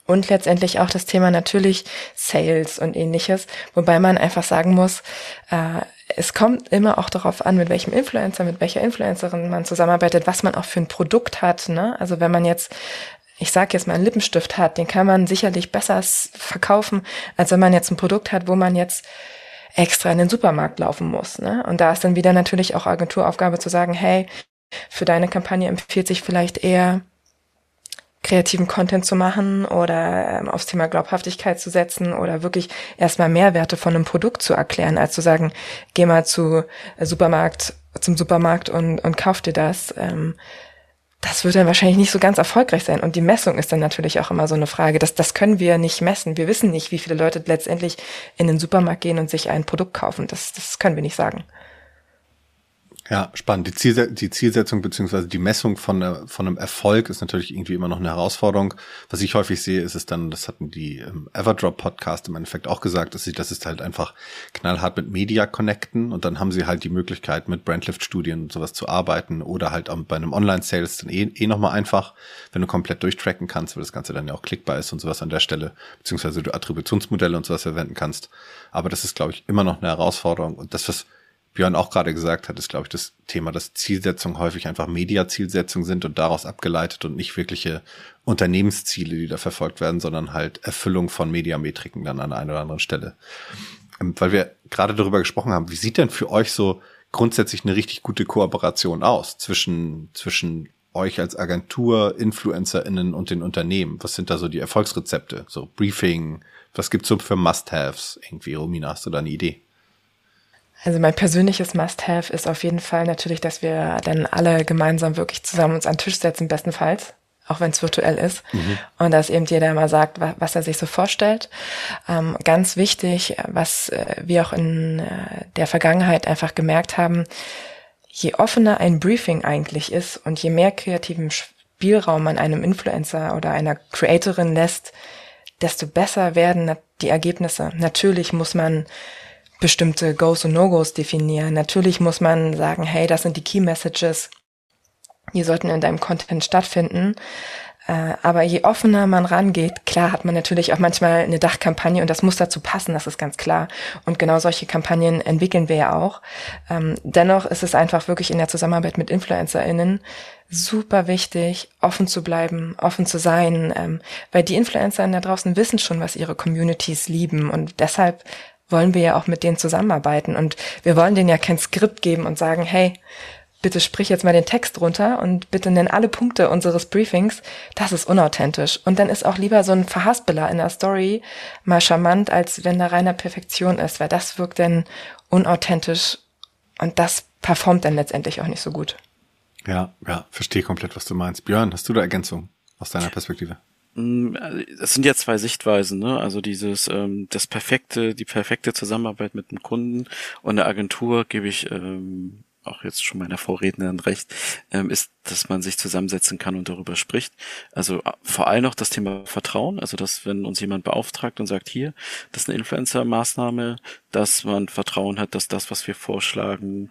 Und letztendlich auch das Thema natürlich Sales und ähnliches, wobei man einfach sagen muss, äh, es kommt immer auch darauf an, mit welchem Influencer, mit welcher Influencerin man zusammenarbeitet, was man auch für ein Produkt hat. Ne? Also wenn man jetzt ich sage jetzt mal einen Lippenstift hat, den kann man sicherlich besser verkaufen, als wenn man jetzt ein Produkt hat, wo man jetzt extra in den Supermarkt laufen muss. Ne? Und da ist dann wieder natürlich auch Agenturaufgabe zu sagen, hey, für deine Kampagne empfiehlt sich vielleicht eher kreativen Content zu machen oder ähm, aufs Thema Glaubhaftigkeit zu setzen oder wirklich erstmal Mehrwerte von einem Produkt zu erklären, als zu sagen, geh mal zu äh, Supermarkt, zum Supermarkt und, und kauf dir das. Ähm, das wird dann wahrscheinlich nicht so ganz erfolgreich sein. Und die Messung ist dann natürlich auch immer so eine Frage. Das, das können wir nicht messen. Wir wissen nicht, wie viele Leute letztendlich in den Supermarkt gehen und sich ein Produkt kaufen. Das, das können wir nicht sagen. Ja, spannend. Die, Ziel, die Zielsetzung beziehungsweise die Messung von, äh, von einem Erfolg ist natürlich irgendwie immer noch eine Herausforderung. Was ich häufig sehe, ist es dann, das hatten die ähm, Everdrop Podcast im Endeffekt auch gesagt, dass sie, das ist halt einfach knallhart mit Media connecten und dann haben sie halt die Möglichkeit mit Brandlift Studien und sowas zu arbeiten oder halt auch bei einem Online Sales dann eh, eh nochmal einfach, wenn du komplett durchtracken kannst, weil das Ganze dann ja auch klickbar ist und sowas an der Stelle, beziehungsweise du Attributionsmodelle und sowas verwenden kannst. Aber das ist, glaube ich, immer noch eine Herausforderung und das, was Björn auch gerade gesagt hat, ist, glaube ich, das Thema, dass Zielsetzungen häufig einfach Mediazielsetzungen sind und daraus abgeleitet und nicht wirkliche Unternehmensziele, die da verfolgt werden, sondern halt Erfüllung von Mediametriken dann an einer oder anderen Stelle. Ähm, weil wir gerade darüber gesprochen haben, wie sieht denn für euch so grundsätzlich eine richtig gute Kooperation aus zwischen, zwischen euch als Agentur, InfluencerInnen und den Unternehmen? Was sind da so die Erfolgsrezepte? So Briefing, was gibt's so für Must-Haves irgendwie? Romina, hast du da eine Idee? Also mein persönliches Must-Have ist auf jeden Fall natürlich, dass wir dann alle gemeinsam wirklich zusammen uns an den Tisch setzen, bestenfalls, auch wenn es virtuell ist. Mhm. Und dass eben jeder mal sagt, was er sich so vorstellt. Ähm, ganz wichtig, was äh, wir auch in äh, der Vergangenheit einfach gemerkt haben, je offener ein Briefing eigentlich ist und je mehr kreativen Spielraum man einem Influencer oder einer Creatorin lässt, desto besser werden die Ergebnisse. Natürlich muss man bestimmte Goes und No-Gos definieren. Natürlich muss man sagen, hey, das sind die Key Messages, die sollten in deinem Content stattfinden. Äh, aber je offener man rangeht, klar hat man natürlich auch manchmal eine Dachkampagne und das muss dazu passen, das ist ganz klar. Und genau solche Kampagnen entwickeln wir ja auch. Ähm, dennoch ist es einfach wirklich in der Zusammenarbeit mit InfluencerInnen super wichtig, offen zu bleiben, offen zu sein, ähm, weil die Influencer da draußen wissen schon, was ihre Communities lieben und deshalb wollen wir ja auch mit denen zusammenarbeiten. Und wir wollen denen ja kein Skript geben und sagen, hey, bitte sprich jetzt mal den Text runter und bitte nenn alle Punkte unseres Briefings. Das ist unauthentisch. Und dann ist auch lieber so ein Verhaspeler in der Story mal charmant, als wenn da reiner Perfektion ist, weil das wirkt dann unauthentisch und das performt dann letztendlich auch nicht so gut. Ja, ja, verstehe komplett, was du meinst. Björn, hast du da Ergänzung aus deiner Perspektive? Mm, es sind ja zwei Sichtweisen, ne? Also dieses ähm, das perfekte, die perfekte Zusammenarbeit mit dem Kunden und der Agentur gebe ich ähm, auch jetzt schon meiner Vorrednerin recht, ähm, ist, dass man sich zusammensetzen kann und darüber spricht. Also äh, vor allem noch das Thema Vertrauen, also dass wenn uns jemand beauftragt und sagt, hier, das ist eine Influencer-Maßnahme, dass man Vertrauen hat, dass das, was wir vorschlagen,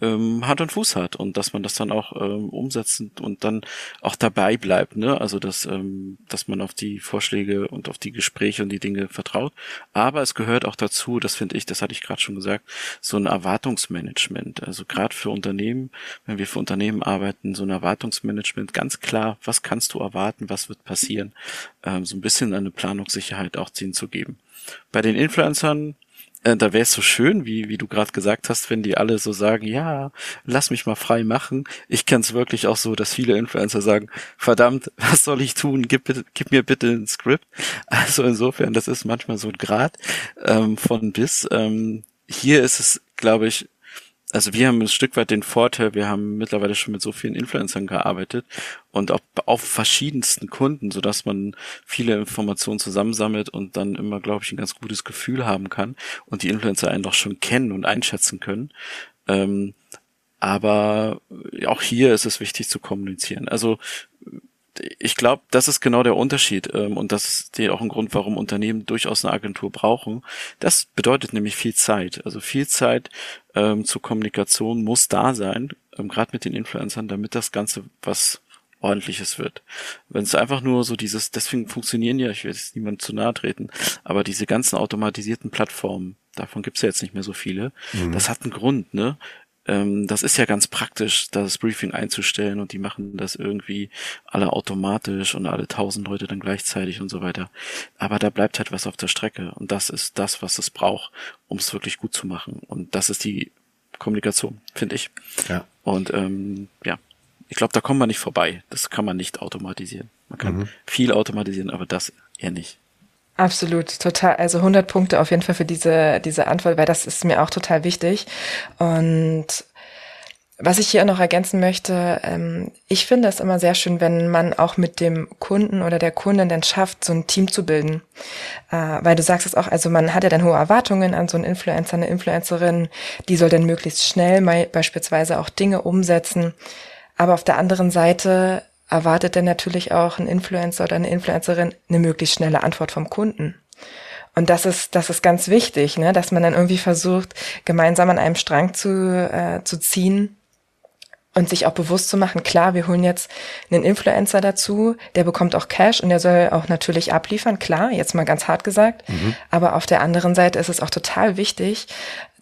ähm, Hand und Fuß hat und dass man das dann auch ähm, umsetzen und dann auch dabei bleibt, ne? Also dass, ähm, dass man auf die Vorschläge und auf die Gespräche und die Dinge vertraut. Aber es gehört auch dazu, das finde ich, das hatte ich gerade schon gesagt, so ein Erwartungsmanagement. Also gerade für Unternehmen, wenn wir für Unternehmen arbeiten, so ein Erwartungsmanagement, ganz klar, was kannst du erwarten, was wird passieren, ähm, so ein bisschen eine Planungssicherheit auch ziehen zu geben. Bei den Influencern äh, da wäre es so schön, wie, wie du gerade gesagt hast, wenn die alle so sagen, ja, lass mich mal frei machen. Ich kenne es wirklich auch so, dass viele Influencer sagen, verdammt, [laughs] was soll ich tun? Gib, gib mir bitte ein Skript. [laughs] Also insofern, das ist manchmal so ein Grad ähm, von bis. Ähm, hier ist es, glaube ich, also wir haben ein Stück weit den Vorteil, wir haben mittlerweile schon mit so vielen Influencern gearbeitet und auch auf verschiedensten Kunden, so dass man viele Informationen zusammensammelt und dann immer, glaube ich, ein ganz gutes Gefühl haben kann und die Influencer einen doch schon kennen und einschätzen können. Ähm, aber auch hier ist es wichtig zu kommunizieren. Also ich glaube, das ist genau der Unterschied ähm, und das ist auch ein Grund, warum Unternehmen durchaus eine Agentur brauchen. Das bedeutet nämlich viel Zeit. Also viel Zeit ähm, zur Kommunikation muss da sein, ähm, gerade mit den Influencern, damit das Ganze was ordentliches wird. Wenn es einfach nur so dieses, deswegen funktionieren ja, ich will jetzt niemand zu nahe treten, aber diese ganzen automatisierten Plattformen, davon gibt's ja jetzt nicht mehr so viele, mhm. das hat einen Grund, ne? Ähm, das ist ja ganz praktisch, das Briefing einzustellen und die machen das irgendwie alle automatisch und alle tausend Leute dann gleichzeitig und so weiter. Aber da bleibt halt was auf der Strecke und das ist das, was es braucht, um es wirklich gut zu machen. Und das ist die Kommunikation, finde ich. Ja. Und ähm, ja, ich glaube, da kommt man nicht vorbei. Das kann man nicht automatisieren. Man kann mhm. viel automatisieren, aber das eher nicht. Absolut, total. Also 100 Punkte auf jeden Fall für diese, diese Antwort, weil das ist mir auch total wichtig. Und was ich hier noch ergänzen möchte, ähm, ich finde es immer sehr schön, wenn man auch mit dem Kunden oder der Kundin dann schafft, so ein Team zu bilden. Äh, weil du sagst es auch, also man hat ja dann hohe Erwartungen an so einen Influencer, eine Influencerin, die soll dann möglichst schnell beispielsweise auch Dinge umsetzen. Aber auf der anderen Seite erwartet dann natürlich auch ein Influencer oder eine Influencerin eine möglichst schnelle Antwort vom Kunden. Und das ist, das ist ganz wichtig, ne? dass man dann irgendwie versucht, gemeinsam an einem Strang zu, äh, zu ziehen und sich auch bewusst zu machen, klar, wir holen jetzt einen Influencer dazu, der bekommt auch Cash und der soll auch natürlich abliefern, klar, jetzt mal ganz hart gesagt. Mhm. Aber auf der anderen Seite ist es auch total wichtig,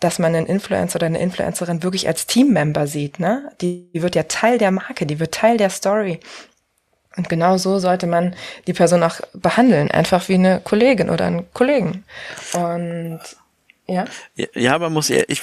dass man einen Influencer oder eine Influencerin wirklich als Teammember sieht. Ne? Die, die wird ja Teil der Marke, die wird Teil der Story. Und genau so sollte man die Person auch behandeln, einfach wie eine Kollegin oder einen Kollegen. Und ja. Ja, man muss, ich,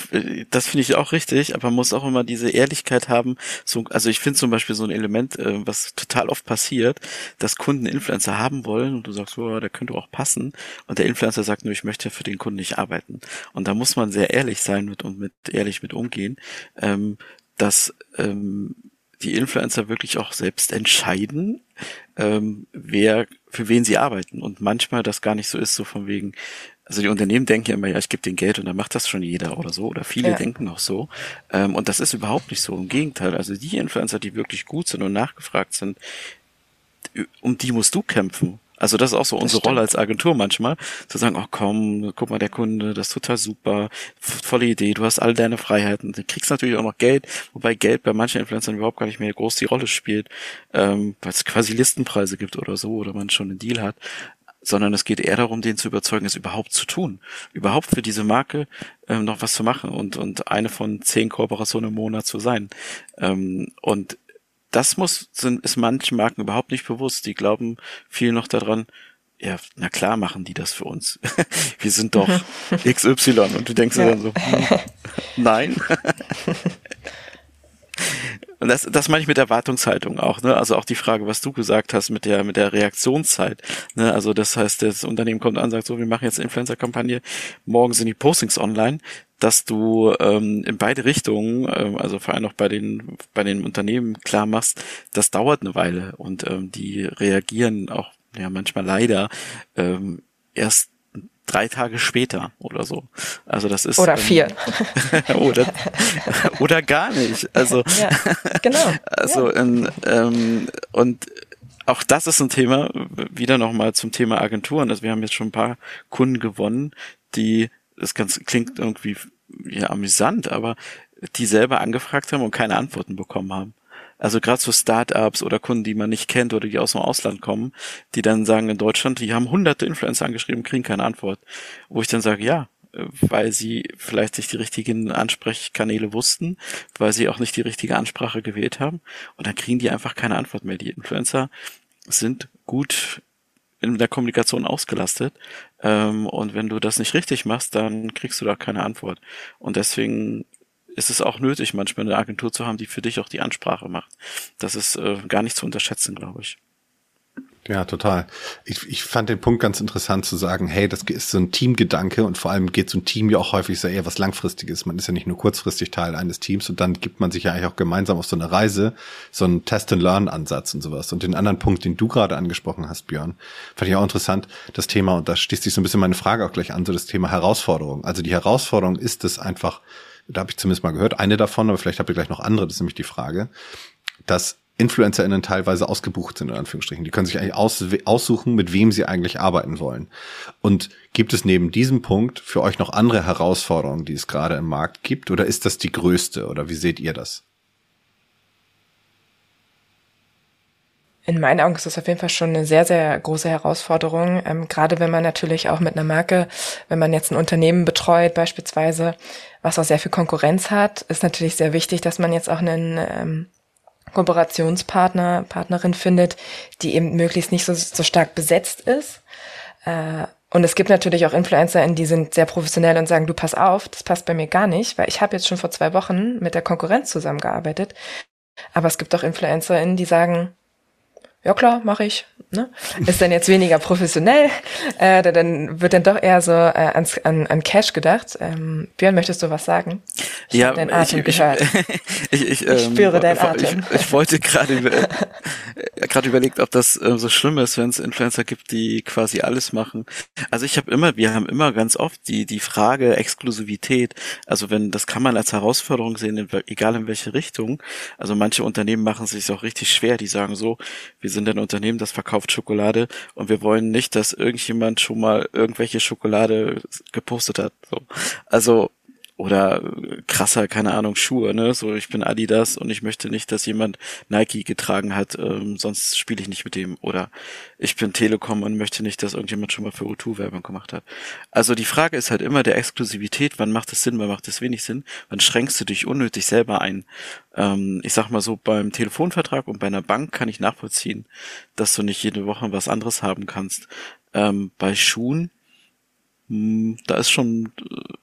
das finde ich auch richtig, aber man muss auch immer diese Ehrlichkeit haben. So, also ich finde zum Beispiel so ein Element, äh, was total oft passiert, dass Kunden Influencer haben wollen und du sagst, oh, der könnte auch passen. Und der Influencer sagt nur, ich möchte für den Kunden nicht arbeiten. Und da muss man sehr ehrlich sein mit, und mit ehrlich mit umgehen, ähm, dass ähm, die Influencer wirklich auch selbst entscheiden, ähm, wer für wen sie arbeiten und manchmal das gar nicht so ist, so von wegen, also die Unternehmen denken ja immer, ja, ich gebe den Geld und dann macht das schon jeder oder so. Oder viele ja. denken auch so. Ähm, und das ist überhaupt nicht so. Im Gegenteil. Also die Influencer, die wirklich gut sind und nachgefragt sind, um die musst du kämpfen. Also das ist auch so unsere Rolle als Agentur manchmal, zu sagen, oh komm, guck mal, der Kunde, das ist total super, volle Idee, du hast all deine Freiheiten. Du kriegst natürlich auch noch Geld, wobei Geld bei manchen Influencern überhaupt gar nicht mehr groß die Rolle spielt, ähm, weil es quasi Listenpreise gibt oder so, oder man schon einen Deal hat sondern es geht eher darum, den zu überzeugen, es überhaupt zu tun, überhaupt für diese Marke ähm, noch was zu machen und und eine von zehn Kooperationen im Monat zu sein. Ähm, und das muss sind, ist manchen Marken überhaupt nicht bewusst. Die glauben viel noch daran. Ja, na klar machen die das für uns. [laughs] Wir sind doch [laughs] XY und du denkst ja. dann so, hm, nein. [laughs] Und das, das meine ich mit Erwartungshaltung auch, ne? Also auch die Frage, was du gesagt hast mit der, mit der Reaktionszeit. Ne? Also das heißt, das Unternehmen kommt an, sagt so, wir machen jetzt Influencer-Kampagne, morgen sind die Postings online, dass du ähm, in beide Richtungen, ähm, also vor allem auch bei den, bei den Unternehmen klar machst, das dauert eine Weile und ähm, die reagieren auch ja manchmal leider ähm, erst drei Tage später oder so. Also das ist oder vier ähm, [laughs] oder oder gar nicht. Also ja, genau. Also ja. in, ähm, und auch das ist ein Thema. Wieder nochmal zum Thema Agenturen. Also wir haben jetzt schon ein paar Kunden gewonnen, die das Ganze klingt irgendwie ja amüsant, aber die selber angefragt haben und keine Antworten bekommen haben. Also gerade so Startups oder Kunden, die man nicht kennt oder die aus dem Ausland kommen, die dann sagen in Deutschland, die haben hunderte Influencer angeschrieben, kriegen keine Antwort. Wo ich dann sage, ja, weil sie vielleicht nicht die richtigen Ansprechkanäle wussten, weil sie auch nicht die richtige Ansprache gewählt haben. Und dann kriegen die einfach keine Antwort mehr. Die Influencer sind gut in der Kommunikation ausgelastet. Ähm, und wenn du das nicht richtig machst, dann kriegst du da keine Antwort. Und deswegen ist es auch nötig, manchmal eine Agentur zu haben, die für dich auch die Ansprache macht. Das ist äh, gar nicht zu unterschätzen, glaube ich. Ja, total. Ich, ich fand den Punkt ganz interessant zu sagen, hey, das ist so ein Teamgedanke und vor allem geht so ein Team ja auch häufig so eher was Langfristiges. Man ist ja nicht nur kurzfristig Teil eines Teams und dann gibt man sich ja eigentlich auch gemeinsam auf so eine Reise, so einen Test-and-Learn-Ansatz und sowas. Und den anderen Punkt, den du gerade angesprochen hast, Björn, fand ich auch interessant, das Thema, und da schließt sich so ein bisschen meine Frage auch gleich an, so das Thema Herausforderung. Also die Herausforderung ist es einfach, da habe ich zumindest mal gehört, eine davon, aber vielleicht habt ihr gleich noch andere, das ist nämlich die Frage, dass InfluencerInnen teilweise ausgebucht sind, in Anführungsstrichen. Die können sich eigentlich aus, aussuchen, mit wem sie eigentlich arbeiten wollen. Und gibt es neben diesem Punkt für euch noch andere Herausforderungen, die es gerade im Markt gibt? Oder ist das die größte? Oder wie seht ihr das? In meinen Augen ist das auf jeden Fall schon eine sehr, sehr große Herausforderung. Ähm, gerade wenn man natürlich auch mit einer Marke, wenn man jetzt ein Unternehmen betreut beispielsweise, was auch sehr viel Konkurrenz hat, ist natürlich sehr wichtig, dass man jetzt auch einen ähm, Kooperationspartner, Partnerin findet, die eben möglichst nicht so, so stark besetzt ist. Äh, und es gibt natürlich auch InfluencerInnen, die sind sehr professionell und sagen, du pass auf, das passt bei mir gar nicht, weil ich habe jetzt schon vor zwei Wochen mit der Konkurrenz zusammengearbeitet. Aber es gibt auch InfluencerInnen, die sagen, ja klar, mache ich. Ne? Ist dann jetzt weniger professionell, äh, dann wird dann doch eher so äh, ans, an, an Cash gedacht. Ähm, Björn, möchtest du was sagen? Ich ja, deinen Atem ich, gehört. [laughs] Ich, ich, ähm, ich spüre deinen Atem. Ich, ich wollte gerade [laughs] äh, gerade überlegt, ob das äh, so schlimm ist, wenn es Influencer gibt, die quasi alles machen. Also ich habe immer, wir haben immer ganz oft die die Frage Exklusivität. Also wenn das kann man als Herausforderung sehen, in, egal in welche Richtung. Also manche Unternehmen machen es sich auch richtig schwer. Die sagen so, wir sind ein Unternehmen, das verkauft Schokolade und wir wollen nicht, dass irgendjemand schon mal irgendwelche Schokolade gepostet hat. So. Also oder krasser, keine Ahnung, Schuhe, ne? So, ich bin Adidas und ich möchte nicht, dass jemand Nike getragen hat, ähm, sonst spiele ich nicht mit dem. Oder ich bin Telekom und möchte nicht, dass irgendjemand schon mal für O2 Werbung gemacht hat. Also die Frage ist halt immer der Exklusivität, wann macht es Sinn, wann macht es wenig Sinn, wann schränkst du dich unnötig selber ein. Ähm, ich sag mal so, beim Telefonvertrag und bei einer Bank kann ich nachvollziehen, dass du nicht jede Woche was anderes haben kannst. Ähm, bei Schuhen, mh, hm, da ist schon äh,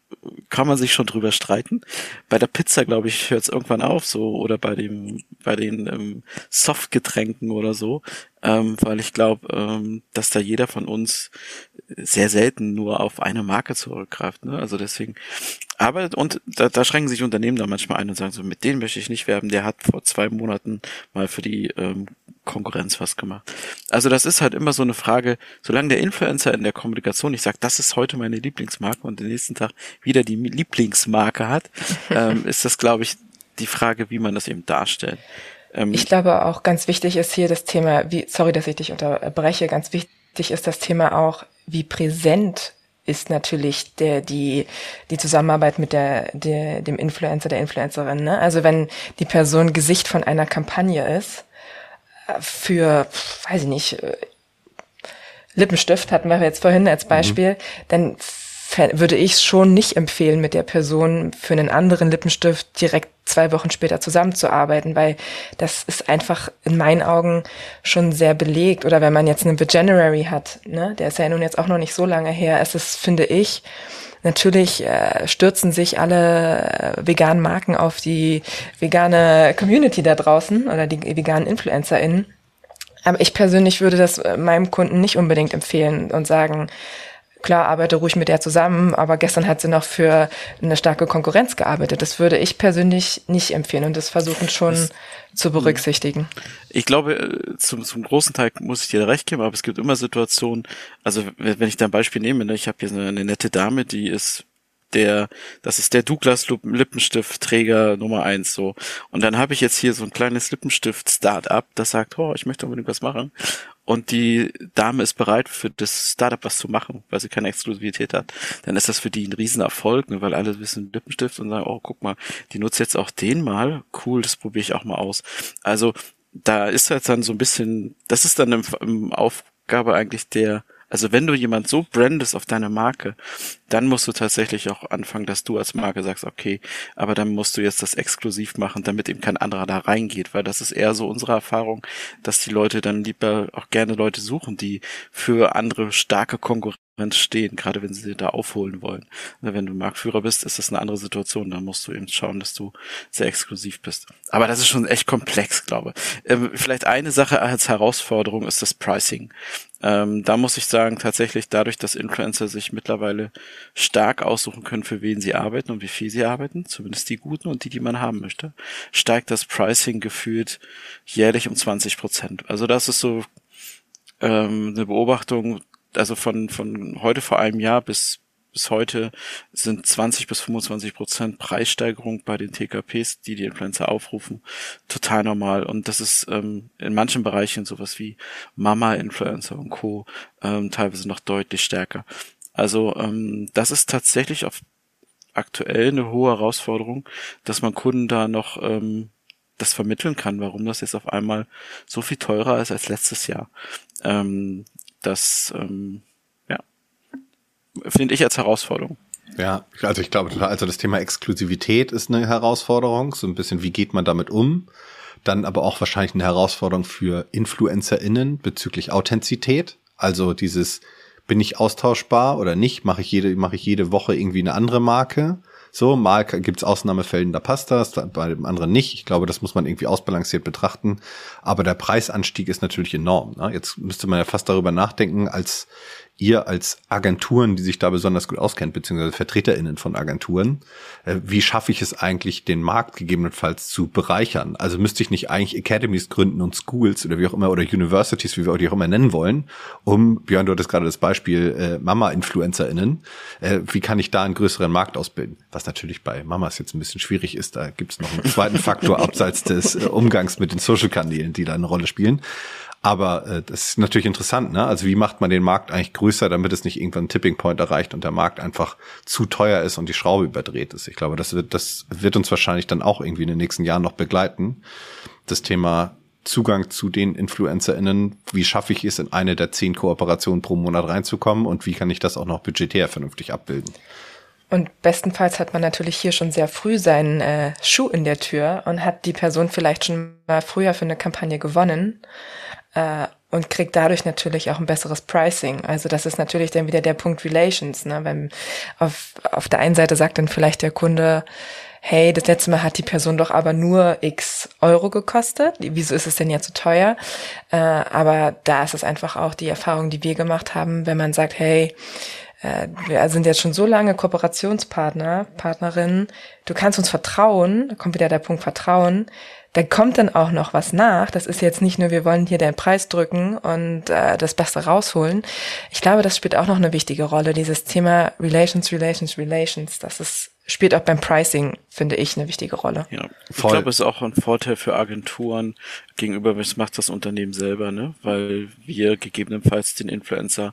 kann man sich schon drüber streiten. Bei der Pizza, glaube ich, hört es irgendwann auf, so oder bei dem, bei den ähm, Softgetränken oder so, ähm, weil ich glaube, ähm, dass da jeder von uns sehr selten nur auf eine Marke zurückgreift. Ne? Also deswegen, aber und da, da schränken sich Unternehmen da manchmal ein und sagen so, mit denen möchte ich nicht werben. Der hat vor zwei Monaten mal für die ähm, Konkurrenz was gemacht. Also das ist halt immer so eine Frage, solange der Influencer in der Kommunikation nicht sagt, das ist heute meine Lieblingsmarke und den nächsten Tag wieder die Lieblingsmarke hat, [laughs] ähm, ist das, glaube ich, die Frage, wie man das eben darstellt. Ähm, ich glaube auch ganz wichtig ist hier das Thema, wie, sorry, dass ich dich unterbreche, ganz wichtig ist das Thema auch, wie präsent ist natürlich der, die, die Zusammenarbeit mit der, der, dem Influencer, der Influencerin. Ne? Also wenn die Person Gesicht von einer Kampagne ist, für, weiß ich nicht, äh, Lippenstift hatten wir jetzt vorhin als mhm. Beispiel, mhm. dann würde ich schon nicht empfehlen, mit der Person für einen anderen Lippenstift direkt zwei Wochen später zusammenzuarbeiten, weil das ist einfach in meinen Augen schon sehr belegt. Oder wenn man jetzt einen January hat, ne, der ist ja nun jetzt auch noch nicht so lange her, es ist, finde ich, Natürlich äh, stürzen sich alle äh, veganen Marken auf die vegane Community da draußen oder die veganen InfluencerInnen. Aber ich persönlich würde das äh, meinem Kunden nicht unbedingt empfehlen und sagen, klar, arbeite ruhig mit der zusammen, aber gestern hat sie noch für eine starke Konkurrenz gearbeitet. Das würde ich persönlich nicht empfehlen und das versuchen schon das, zu berücksichtigen. Ich glaube, äh, zum, zum großen Teil muss ich dir recht geben, aber es gibt immer Situationen, also wenn ich da ein Beispiel nehme, ne, ich habe hier eine, eine nette Dame, die ist der, das ist der Douglas Lippenstift-Träger Nummer eins so. Und dann habe ich jetzt hier so ein kleines Lippenstift-Startup, das sagt, oh, ich möchte unbedingt was machen. Und die Dame ist bereit, für das Startup was zu machen, weil sie keine Exklusivität hat. Dann ist das für die ein Riesenerfolg, ne, weil alle wissen Lippenstift und sagen, oh, guck mal, die nutzt jetzt auch den mal. Cool, das probiere ich auch mal aus. Also da ist halt dann so ein bisschen, das ist dann eine Aufgabe eigentlich der also wenn du jemand so brandest auf deine Marke, dann musst du tatsächlich auch anfangen, dass du als Marke sagst, okay, aber dann musst du jetzt das exklusiv machen, damit eben kein anderer da reingeht, weil das ist eher so unsere Erfahrung, dass die Leute dann lieber auch gerne Leute suchen, die für andere starke Konkurrenz stehen, gerade wenn sie da aufholen wollen. Wenn du Marktführer bist, ist das eine andere Situation. Da musst du eben schauen, dass du sehr exklusiv bist. Aber das ist schon echt komplex, glaube ich. Ähm, vielleicht eine Sache als Herausforderung ist das Pricing. Ähm, da muss ich sagen, tatsächlich dadurch, dass Influencer sich mittlerweile stark aussuchen können, für wen sie arbeiten und wie viel sie arbeiten, zumindest die guten und die, die man haben möchte, steigt das Pricing gefühlt jährlich um 20 Prozent. Also das ist so ähm, eine Beobachtung, also von, von heute vor einem Jahr bis, bis heute sind 20 bis 25 Prozent Preissteigerung bei den TKPs, die die Influencer aufrufen, total normal. Und das ist ähm, in manchen Bereichen sowas wie Mama-Influencer und Co. Ähm, teilweise noch deutlich stärker. Also ähm, das ist tatsächlich auf aktuell eine hohe Herausforderung, dass man Kunden da noch ähm, das vermitteln kann, warum das jetzt auf einmal so viel teurer ist als letztes Jahr. Ähm, das, ähm, ja, finde ich als Herausforderung. Ja, also ich glaube, also das Thema Exklusivität ist eine Herausforderung, so ein bisschen, wie geht man damit um? Dann aber auch wahrscheinlich eine Herausforderung für InfluencerInnen bezüglich Authentizität. Also dieses, bin ich austauschbar oder nicht? Mache ich jede, mache ich jede Woche irgendwie eine andere Marke? So, mal gibt's Ausnahmefällen, da passt das, bei dem anderen nicht. Ich glaube, das muss man irgendwie ausbalanciert betrachten. Aber der Preisanstieg ist natürlich enorm. Ne? Jetzt müsste man ja fast darüber nachdenken, als ihr als Agenturen, die sich da besonders gut auskennt, beziehungsweise VertreterInnen von Agenturen, äh, wie schaffe ich es eigentlich, den Markt gegebenenfalls zu bereichern? Also müsste ich nicht eigentlich Academies gründen und Schools oder wie auch immer oder Universities, wie wir die auch immer nennen wollen, um, Björn, du hattest gerade das Beispiel äh, Mama-InfluencerInnen, äh, wie kann ich da einen größeren Markt ausbilden? Was natürlich bei Mamas jetzt ein bisschen schwierig ist, da gibt es noch einen zweiten Faktor [laughs] abseits des äh, Umgangs mit den Social-Kanälen, die da eine Rolle spielen. Aber äh, das ist natürlich interessant, ne? Also wie macht man den Markt eigentlich größer, damit es nicht irgendwann einen Tipping Point erreicht und der Markt einfach zu teuer ist und die Schraube überdreht ist. Ich glaube, das wird, das wird uns wahrscheinlich dann auch irgendwie in den nächsten Jahren noch begleiten. Das Thema Zugang zu den InfluencerInnen, wie schaffe ich es, in eine der zehn Kooperationen pro Monat reinzukommen und wie kann ich das auch noch budgetär vernünftig abbilden? Und bestenfalls hat man natürlich hier schon sehr früh seinen äh, Schuh in der Tür und hat die Person vielleicht schon mal früher für eine Kampagne gewonnen äh, und kriegt dadurch natürlich auch ein besseres Pricing. Also das ist natürlich dann wieder der Punkt Relations. Ne? Wenn auf, auf der einen Seite sagt dann vielleicht der Kunde, hey, das letzte Mal hat die Person doch aber nur x Euro gekostet. Wieso ist es denn jetzt so teuer? Äh, aber da ist es einfach auch die Erfahrung, die wir gemacht haben, wenn man sagt, hey, äh, wir sind jetzt schon so lange Kooperationspartner, Partnerinnen, du kannst uns vertrauen, da kommt wieder der Punkt Vertrauen, da kommt dann auch noch was nach. Das ist jetzt nicht nur, wir wollen hier den Preis drücken und äh, das Beste rausholen. Ich glaube, das spielt auch noch eine wichtige Rolle, dieses Thema Relations, Relations, Relations. Das ist spielt auch beim Pricing, finde ich, eine wichtige Rolle. Ja, ich glaube, es ist auch ein Vorteil für Agenturen gegenüber, was macht das Unternehmen selber, ne? Weil wir gegebenenfalls den Influencer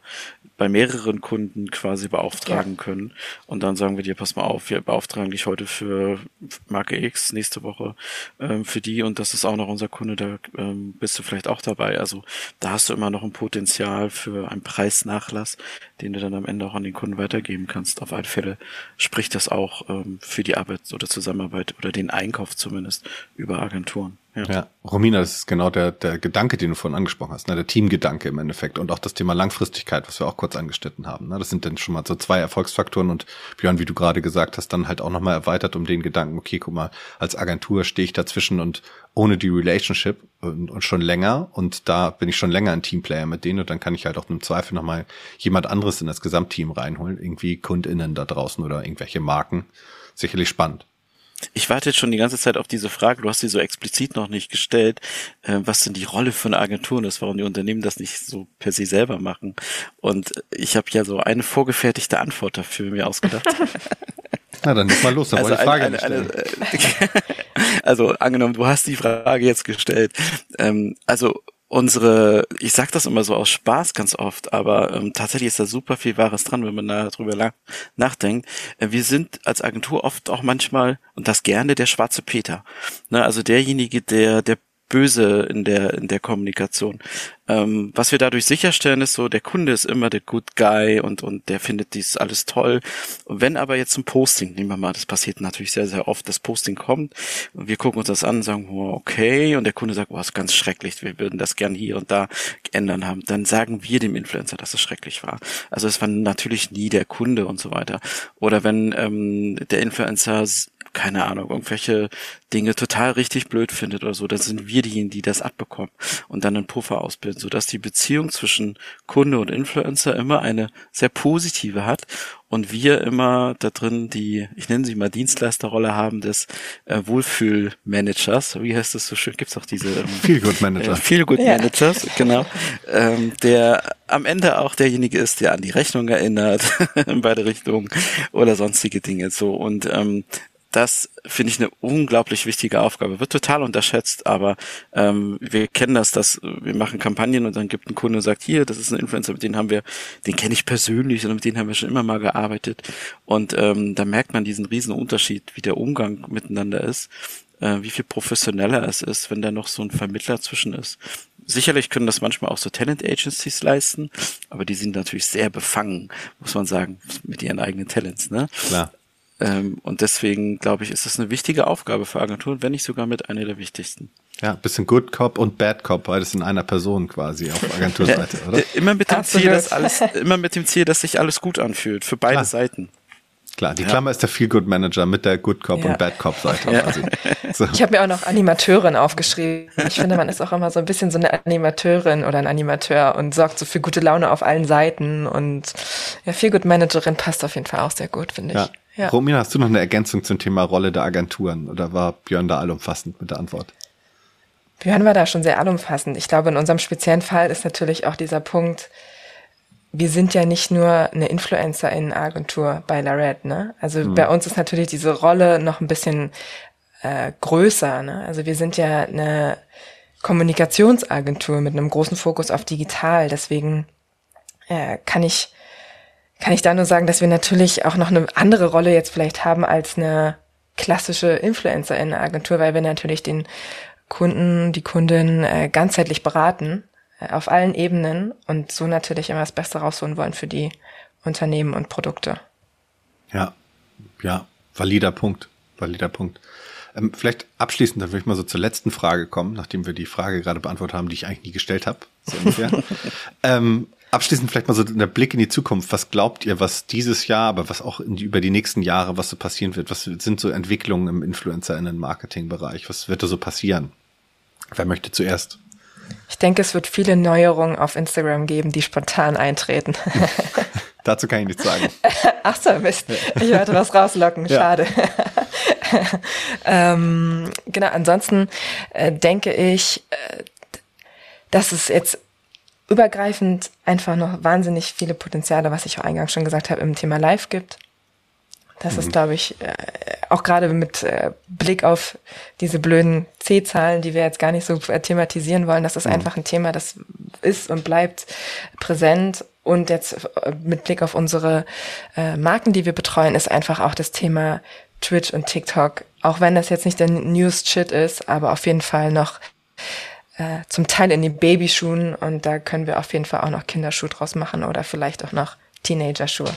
bei mehreren Kunden quasi beauftragen ja. können. Und dann sagen wir dir, pass mal auf, wir beauftragen dich heute für Marke X, nächste Woche ähm, für die und das ist auch noch unser Kunde, da ähm, bist du vielleicht auch dabei. Also da hast du immer noch ein Potenzial für einen Preisnachlass, den du dann am Ende auch an den Kunden weitergeben kannst. Auf alle Fälle spricht das auch ähm, für die Arbeit oder Zusammenarbeit oder den Einkauf zumindest über Agenturen. Ja. ja, Romina, das ist genau der, der Gedanke, den du vorhin angesprochen hast, ne? der Teamgedanke im Endeffekt und auch das Thema Langfristigkeit, was wir auch kurz angeschnitten haben. Ne? Das sind dann schon mal so zwei Erfolgsfaktoren und Björn, wie du gerade gesagt hast, dann halt auch nochmal erweitert um den Gedanken, okay, guck mal, als Agentur stehe ich dazwischen und ohne die Relationship und, und schon länger und da bin ich schon länger ein Teamplayer mit denen und dann kann ich halt auch im Zweifel nochmal jemand anderes in das Gesamtteam reinholen, irgendwie KundInnen da draußen oder irgendwelche Marken. Sicherlich spannend. Ich warte jetzt schon die ganze Zeit auf diese Frage, du hast sie so explizit noch nicht gestellt, äh, was denn die Rolle von Agenturen ist, warum die Unternehmen das nicht so per se selber machen. Und ich habe ja so eine vorgefertigte Antwort dafür mir ausgedacht. [laughs] Na, dann leg mal los, dann also wollte ich Frage eine, eine, eine, [laughs] Also angenommen, du hast die Frage jetzt gestellt. Ähm, also unsere, ich sag das immer so aus Spaß ganz oft, aber ähm, tatsächlich ist da super viel Wahres dran, wenn man darüber nachdenkt. Äh, wir sind als Agentur oft auch manchmal, und das gerne, der schwarze Peter. Ne, also derjenige, der, der böse in der in der Kommunikation. Ähm, was wir dadurch sicherstellen, ist so, der Kunde ist immer der Good Guy und und der findet dies alles toll. Und wenn aber jetzt ein Posting, nehmen wir mal, das passiert natürlich sehr sehr oft, das Posting kommt und wir gucken uns das an, und sagen, oh, okay, und der Kunde sagt, oh, ist ganz schrecklich, wir würden das gern hier und da ändern haben, dann sagen wir dem Influencer, dass es schrecklich war. Also es war natürlich nie der Kunde und so weiter. Oder wenn ähm, der Influencer keine Ahnung, irgendwelche Dinge total richtig blöd findet oder so, dann sind wir diejenigen, die das abbekommen und dann einen Puffer ausbilden, sodass die Beziehung zwischen Kunde und Influencer immer eine sehr positive hat und wir immer da drin die, ich nenne sie mal Dienstleisterrolle haben des äh, Wohlfühlmanagers. Wie heißt das so schön? Gibt's auch diese ähm, Feel Good Manager. Äh, Feel Good ja. Managers, genau. Ähm, der am Ende auch derjenige ist, der an die Rechnung erinnert [laughs] in beide Richtungen oder sonstige Dinge so und ähm, das finde ich eine unglaublich wichtige Aufgabe. Wird total unterschätzt, aber ähm, wir kennen das, dass wir machen Kampagnen und dann gibt ein Kunde und sagt, hier, das ist ein Influencer, mit dem haben wir, den kenne ich persönlich und mit dem haben wir schon immer mal gearbeitet. Und ähm, da merkt man diesen riesen Unterschied, wie der Umgang miteinander ist, äh, wie viel professioneller es ist, wenn da noch so ein Vermittler zwischen ist. Sicherlich können das manchmal auch so Talent Agencies leisten, aber die sind natürlich sehr befangen, muss man sagen, mit ihren eigenen Talents, ne? Klar. Ähm, und deswegen, glaube ich, ist das eine wichtige Aufgabe für Agenturen, wenn nicht sogar mit einer der wichtigsten. Ja, bisschen Good Cop und Bad Cop, beides in einer Person quasi auf [laughs] Agenturseite, oder? Immer mit dem Ziel, dass alles, [laughs] immer mit dem Ziel, dass sich alles gut anfühlt, für beide Klar. Seiten. Klar, die Klammer ist der Feel Good Manager mit der Good Cop ja. und Bad Cop Seite. Ja. Quasi. [laughs] So. Ich habe mir auch noch Animateurin aufgeschrieben. Ich finde, man ist auch immer so ein bisschen so eine Animateurin oder ein Animateur und sorgt so für gute Laune auf allen Seiten. Und ja, Feel Good Managerin passt auf jeden Fall auch sehr gut, finde ich. Ja. Romina, hast du noch eine Ergänzung zum Thema Rolle der Agenturen oder war Björn da allumfassend mit der Antwort? Björn war da schon sehr allumfassend. Ich glaube, in unserem speziellen Fall ist natürlich auch dieser Punkt, wir sind ja nicht nur eine Influencer-Agentur bei Lared, ne? Also mhm. bei uns ist natürlich diese Rolle noch ein bisschen äh, größer, ne? Also wir sind ja eine Kommunikationsagentur mit einem großen Fokus auf digital. Deswegen äh, kann ich kann ich da nur sagen, dass wir natürlich auch noch eine andere Rolle jetzt vielleicht haben als eine klassische Influencer in der Agentur, weil wir natürlich den Kunden, die Kundin äh, ganzheitlich beraten äh, auf allen Ebenen und so natürlich immer das Beste rausholen wollen für die Unternehmen und Produkte. Ja, ja, valider Punkt, valider Punkt. Ähm, vielleicht abschließend, dann würde ich mal so zur letzten Frage kommen, nachdem wir die Frage gerade beantwortet haben, die ich eigentlich nie gestellt habe, so ungefähr. [laughs] ähm, Abschließend vielleicht mal so der Blick in die Zukunft. Was glaubt ihr, was dieses Jahr, aber was auch die, über die nächsten Jahre, was so passieren wird? Was sind so Entwicklungen im Influencer-Marketing-Bereich? Was wird da so passieren? Wer möchte zuerst? Ich denke, es wird viele Neuerungen auf Instagram geben, die spontan eintreten. [laughs] Dazu kann ich nichts sagen. [laughs] Ach so, Mist. Ich wollte was rauslocken. Schade. [laughs] ähm, genau, ansonsten äh, denke ich, äh, dass es jetzt übergreifend einfach noch wahnsinnig viele Potenziale, was ich auch eingangs schon gesagt habe, im Thema Live gibt. Das mhm. ist, glaube ich, äh, auch gerade mit äh, Blick auf diese blöden C-Zahlen, die wir jetzt gar nicht so äh, thematisieren wollen, das ist mhm. einfach ein Thema, das ist und bleibt präsent. Und jetzt mit Blick auf unsere Marken, die wir betreuen, ist einfach auch das Thema Twitch und TikTok, auch wenn das jetzt nicht der News-Shit ist, aber auf jeden Fall noch äh, zum Teil in den Babyschuhen und da können wir auf jeden Fall auch noch Kinderschuhe draus machen oder vielleicht auch noch Teenagerschuhe.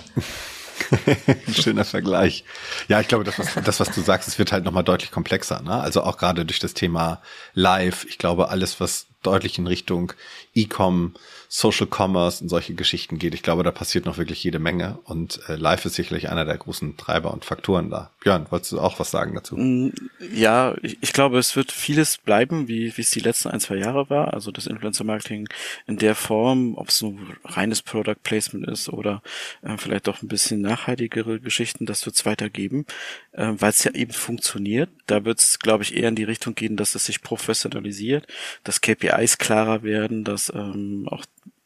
[laughs] Schöner Vergleich. Ja, ich glaube, das was, das, was du sagst, es wird halt nochmal deutlich komplexer. Ne? Also auch gerade durch das Thema Live. Ich glaube, alles, was deutlich in Richtung E-Com, Social Commerce und solche Geschichten geht. Ich glaube, da passiert noch wirklich jede Menge und äh, Live ist sicherlich einer der großen Treiber und Faktoren da. Björn, wolltest du auch was sagen dazu? Mm, ja, ich, ich glaube, es wird vieles bleiben, wie wie es die letzten ein, zwei Jahre war. Also das Influencer Marketing in der Form, ob es so reines Product Placement ist oder äh, vielleicht doch ein bisschen nachhaltigere Geschichten, das wird es weitergeben, äh, weil es ja eben funktioniert. Da wird es, glaube ich, eher in die Richtung gehen, dass es sich professionalisiert, dass KPIs klarer werden, dass ähm, auch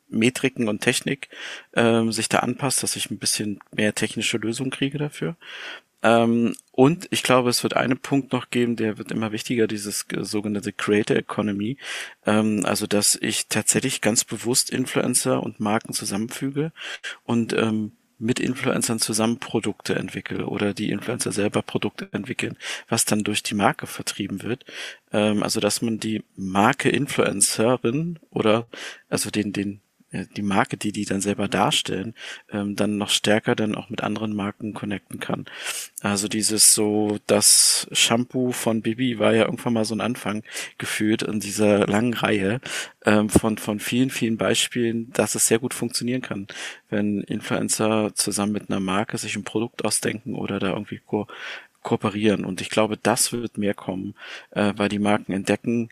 Metriken und Technik ähm, sich da anpasst, dass ich ein bisschen mehr technische Lösungen kriege dafür. Ähm, und ich glaube, es wird einen Punkt noch geben, der wird immer wichtiger, dieses sogenannte Creator Economy. Ähm, also, dass ich tatsächlich ganz bewusst Influencer und Marken zusammenfüge und ähm, mit Influencern zusammen Produkte entwickle oder die Influencer selber Produkte entwickeln, was dann durch die Marke vertrieben wird. Ähm, also dass man die Marke Influencerin oder also den, den die Marke, die die dann selber darstellen, ähm, dann noch stärker dann auch mit anderen Marken connecten kann. Also dieses so, das Shampoo von Bibi war ja irgendwann mal so ein Anfang gefühlt in dieser langen Reihe ähm, von, von vielen, vielen Beispielen, dass es sehr gut funktionieren kann, wenn Influencer zusammen mit einer Marke sich ein Produkt ausdenken oder da irgendwie ko kooperieren. Und ich glaube, das wird mehr kommen, äh, weil die Marken entdecken,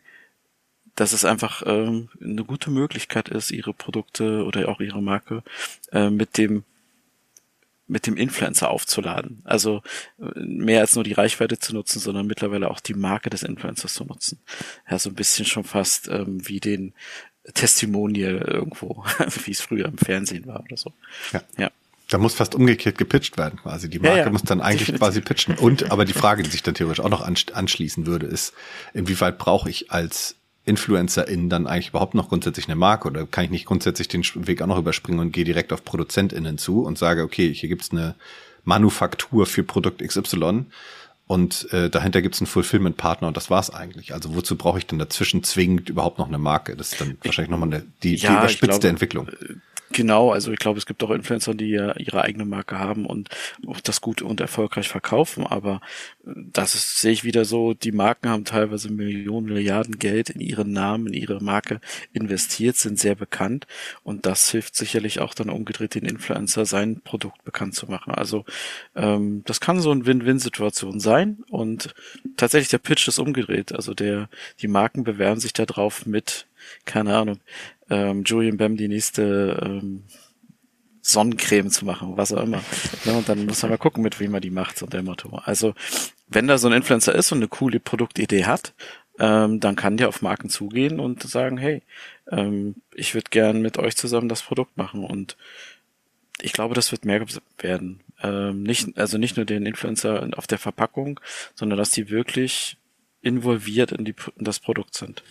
dass es einfach ähm, eine gute Möglichkeit ist, ihre Produkte oder auch ihre Marke äh, mit dem mit dem Influencer aufzuladen. Also äh, mehr als nur die Reichweite zu nutzen, sondern mittlerweile auch die Marke des Influencers zu nutzen. Ja, so ein bisschen schon fast ähm, wie den Testimonial irgendwo, [laughs] wie es früher im Fernsehen war oder so. Ja. ja. Da muss fast umgekehrt gepitcht werden quasi. Die Marke ja, ja. muss dann eigentlich Definitiv. quasi pitchen. Und aber die Frage, die sich dann theoretisch auch noch anschließen würde, ist, inwieweit brauche ich als InfluencerInnen dann eigentlich überhaupt noch grundsätzlich eine Marke oder kann ich nicht grundsätzlich den Weg auch noch überspringen und gehe direkt auf ProduzentInnen zu und sage, okay, hier gibt's eine Manufaktur für Produkt XY und äh, dahinter gibt's einen Fulfillment-Partner und das war's eigentlich. Also wozu brauche ich denn dazwischen zwingend überhaupt noch eine Marke? Das ist dann wahrscheinlich nochmal eine, die, ja, die überspitzte Entwicklung. Äh, Genau, also ich glaube, es gibt auch Influencer, die ja ihre eigene Marke haben und auch das gut und erfolgreich verkaufen, aber äh, das ist, sehe ich wieder so, die Marken haben teilweise Millionen, Milliarden Geld in ihren Namen, in ihre Marke investiert, sind sehr bekannt und das hilft sicherlich auch dann umgedreht den Influencer sein Produkt bekannt zu machen. Also ähm, das kann so eine Win-Win-Situation sein und tatsächlich der Pitch ist umgedreht. Also der, die Marken bewerben sich da drauf mit keine Ahnung, ähm, Julian Bam die nächste ähm, Sonnencreme zu machen, was auch immer. Ja, und dann muss man mal gucken, mit wem man die macht, so der Motto. Also, wenn da so ein Influencer ist und eine coole Produktidee hat, ähm, dann kann der auf Marken zugehen und sagen, hey, ähm, ich würde gern mit euch zusammen das Produkt machen. Und ich glaube, das wird mehr werden. Ähm, nicht, also nicht nur den Influencer auf der Verpackung, sondern dass die wirklich involviert in, die, in das Produkt sind.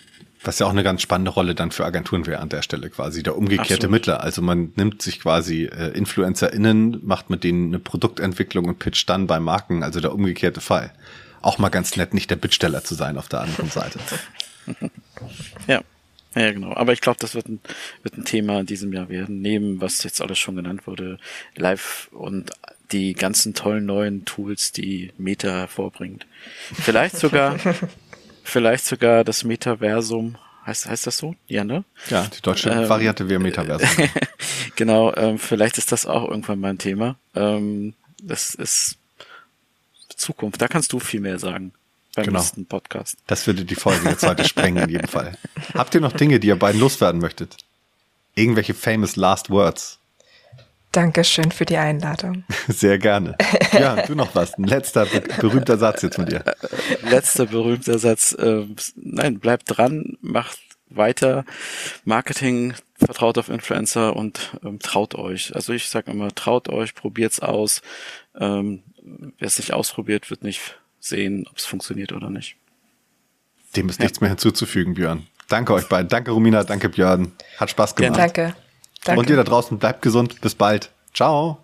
Was ja auch eine ganz spannende Rolle dann für Agenturen wäre an der Stelle quasi, der umgekehrte Absolut. Mittler. Also man nimmt sich quasi äh, InfluencerInnen, macht mit denen eine Produktentwicklung und pitcht dann bei Marken, also der umgekehrte Fall. Auch mal ganz nett, nicht der Bittsteller zu sein auf der anderen [laughs] Seite. ja. Ja, genau. Aber ich glaube, das wird ein, wird ein Thema in diesem Jahr werden, neben was jetzt alles schon genannt wurde, live und die ganzen tollen neuen Tools, die Meta hervorbringt. Vielleicht sogar, [laughs] vielleicht sogar das Metaversum. Heißt, heißt das so? Ja, ne? Ja, die deutsche ähm, Variante wäre Metaversum. [laughs] genau, ähm, vielleicht ist das auch irgendwann mal ein Thema. Ähm, das ist Zukunft. Da kannst du viel mehr sagen beim genau. nächsten Podcast. Das würde die Folge jetzt heute sprengen in jedem Fall. [laughs] Habt ihr noch Dinge, die ihr beiden loswerden möchtet? Irgendwelche famous last words? Dankeschön für die Einladung. [laughs] Sehr gerne. Ja, du noch was. Ein letzter berühmter Satz jetzt von dir. Letzter berühmter Satz. Äh, nein, bleibt dran, macht weiter. Marketing, vertraut auf Influencer und ähm, traut euch. Also ich sage immer, traut euch, probiert's aus. Ähm, Wer es nicht ausprobiert, wird nicht sehen, ob es funktioniert oder nicht. Dem ist ja. nichts mehr hinzuzufügen, Björn. Danke euch beiden. Danke, Romina. Danke, Björn. Hat Spaß gemacht. Danke. Danke. Und ihr da draußen bleibt gesund. Bis bald. Ciao.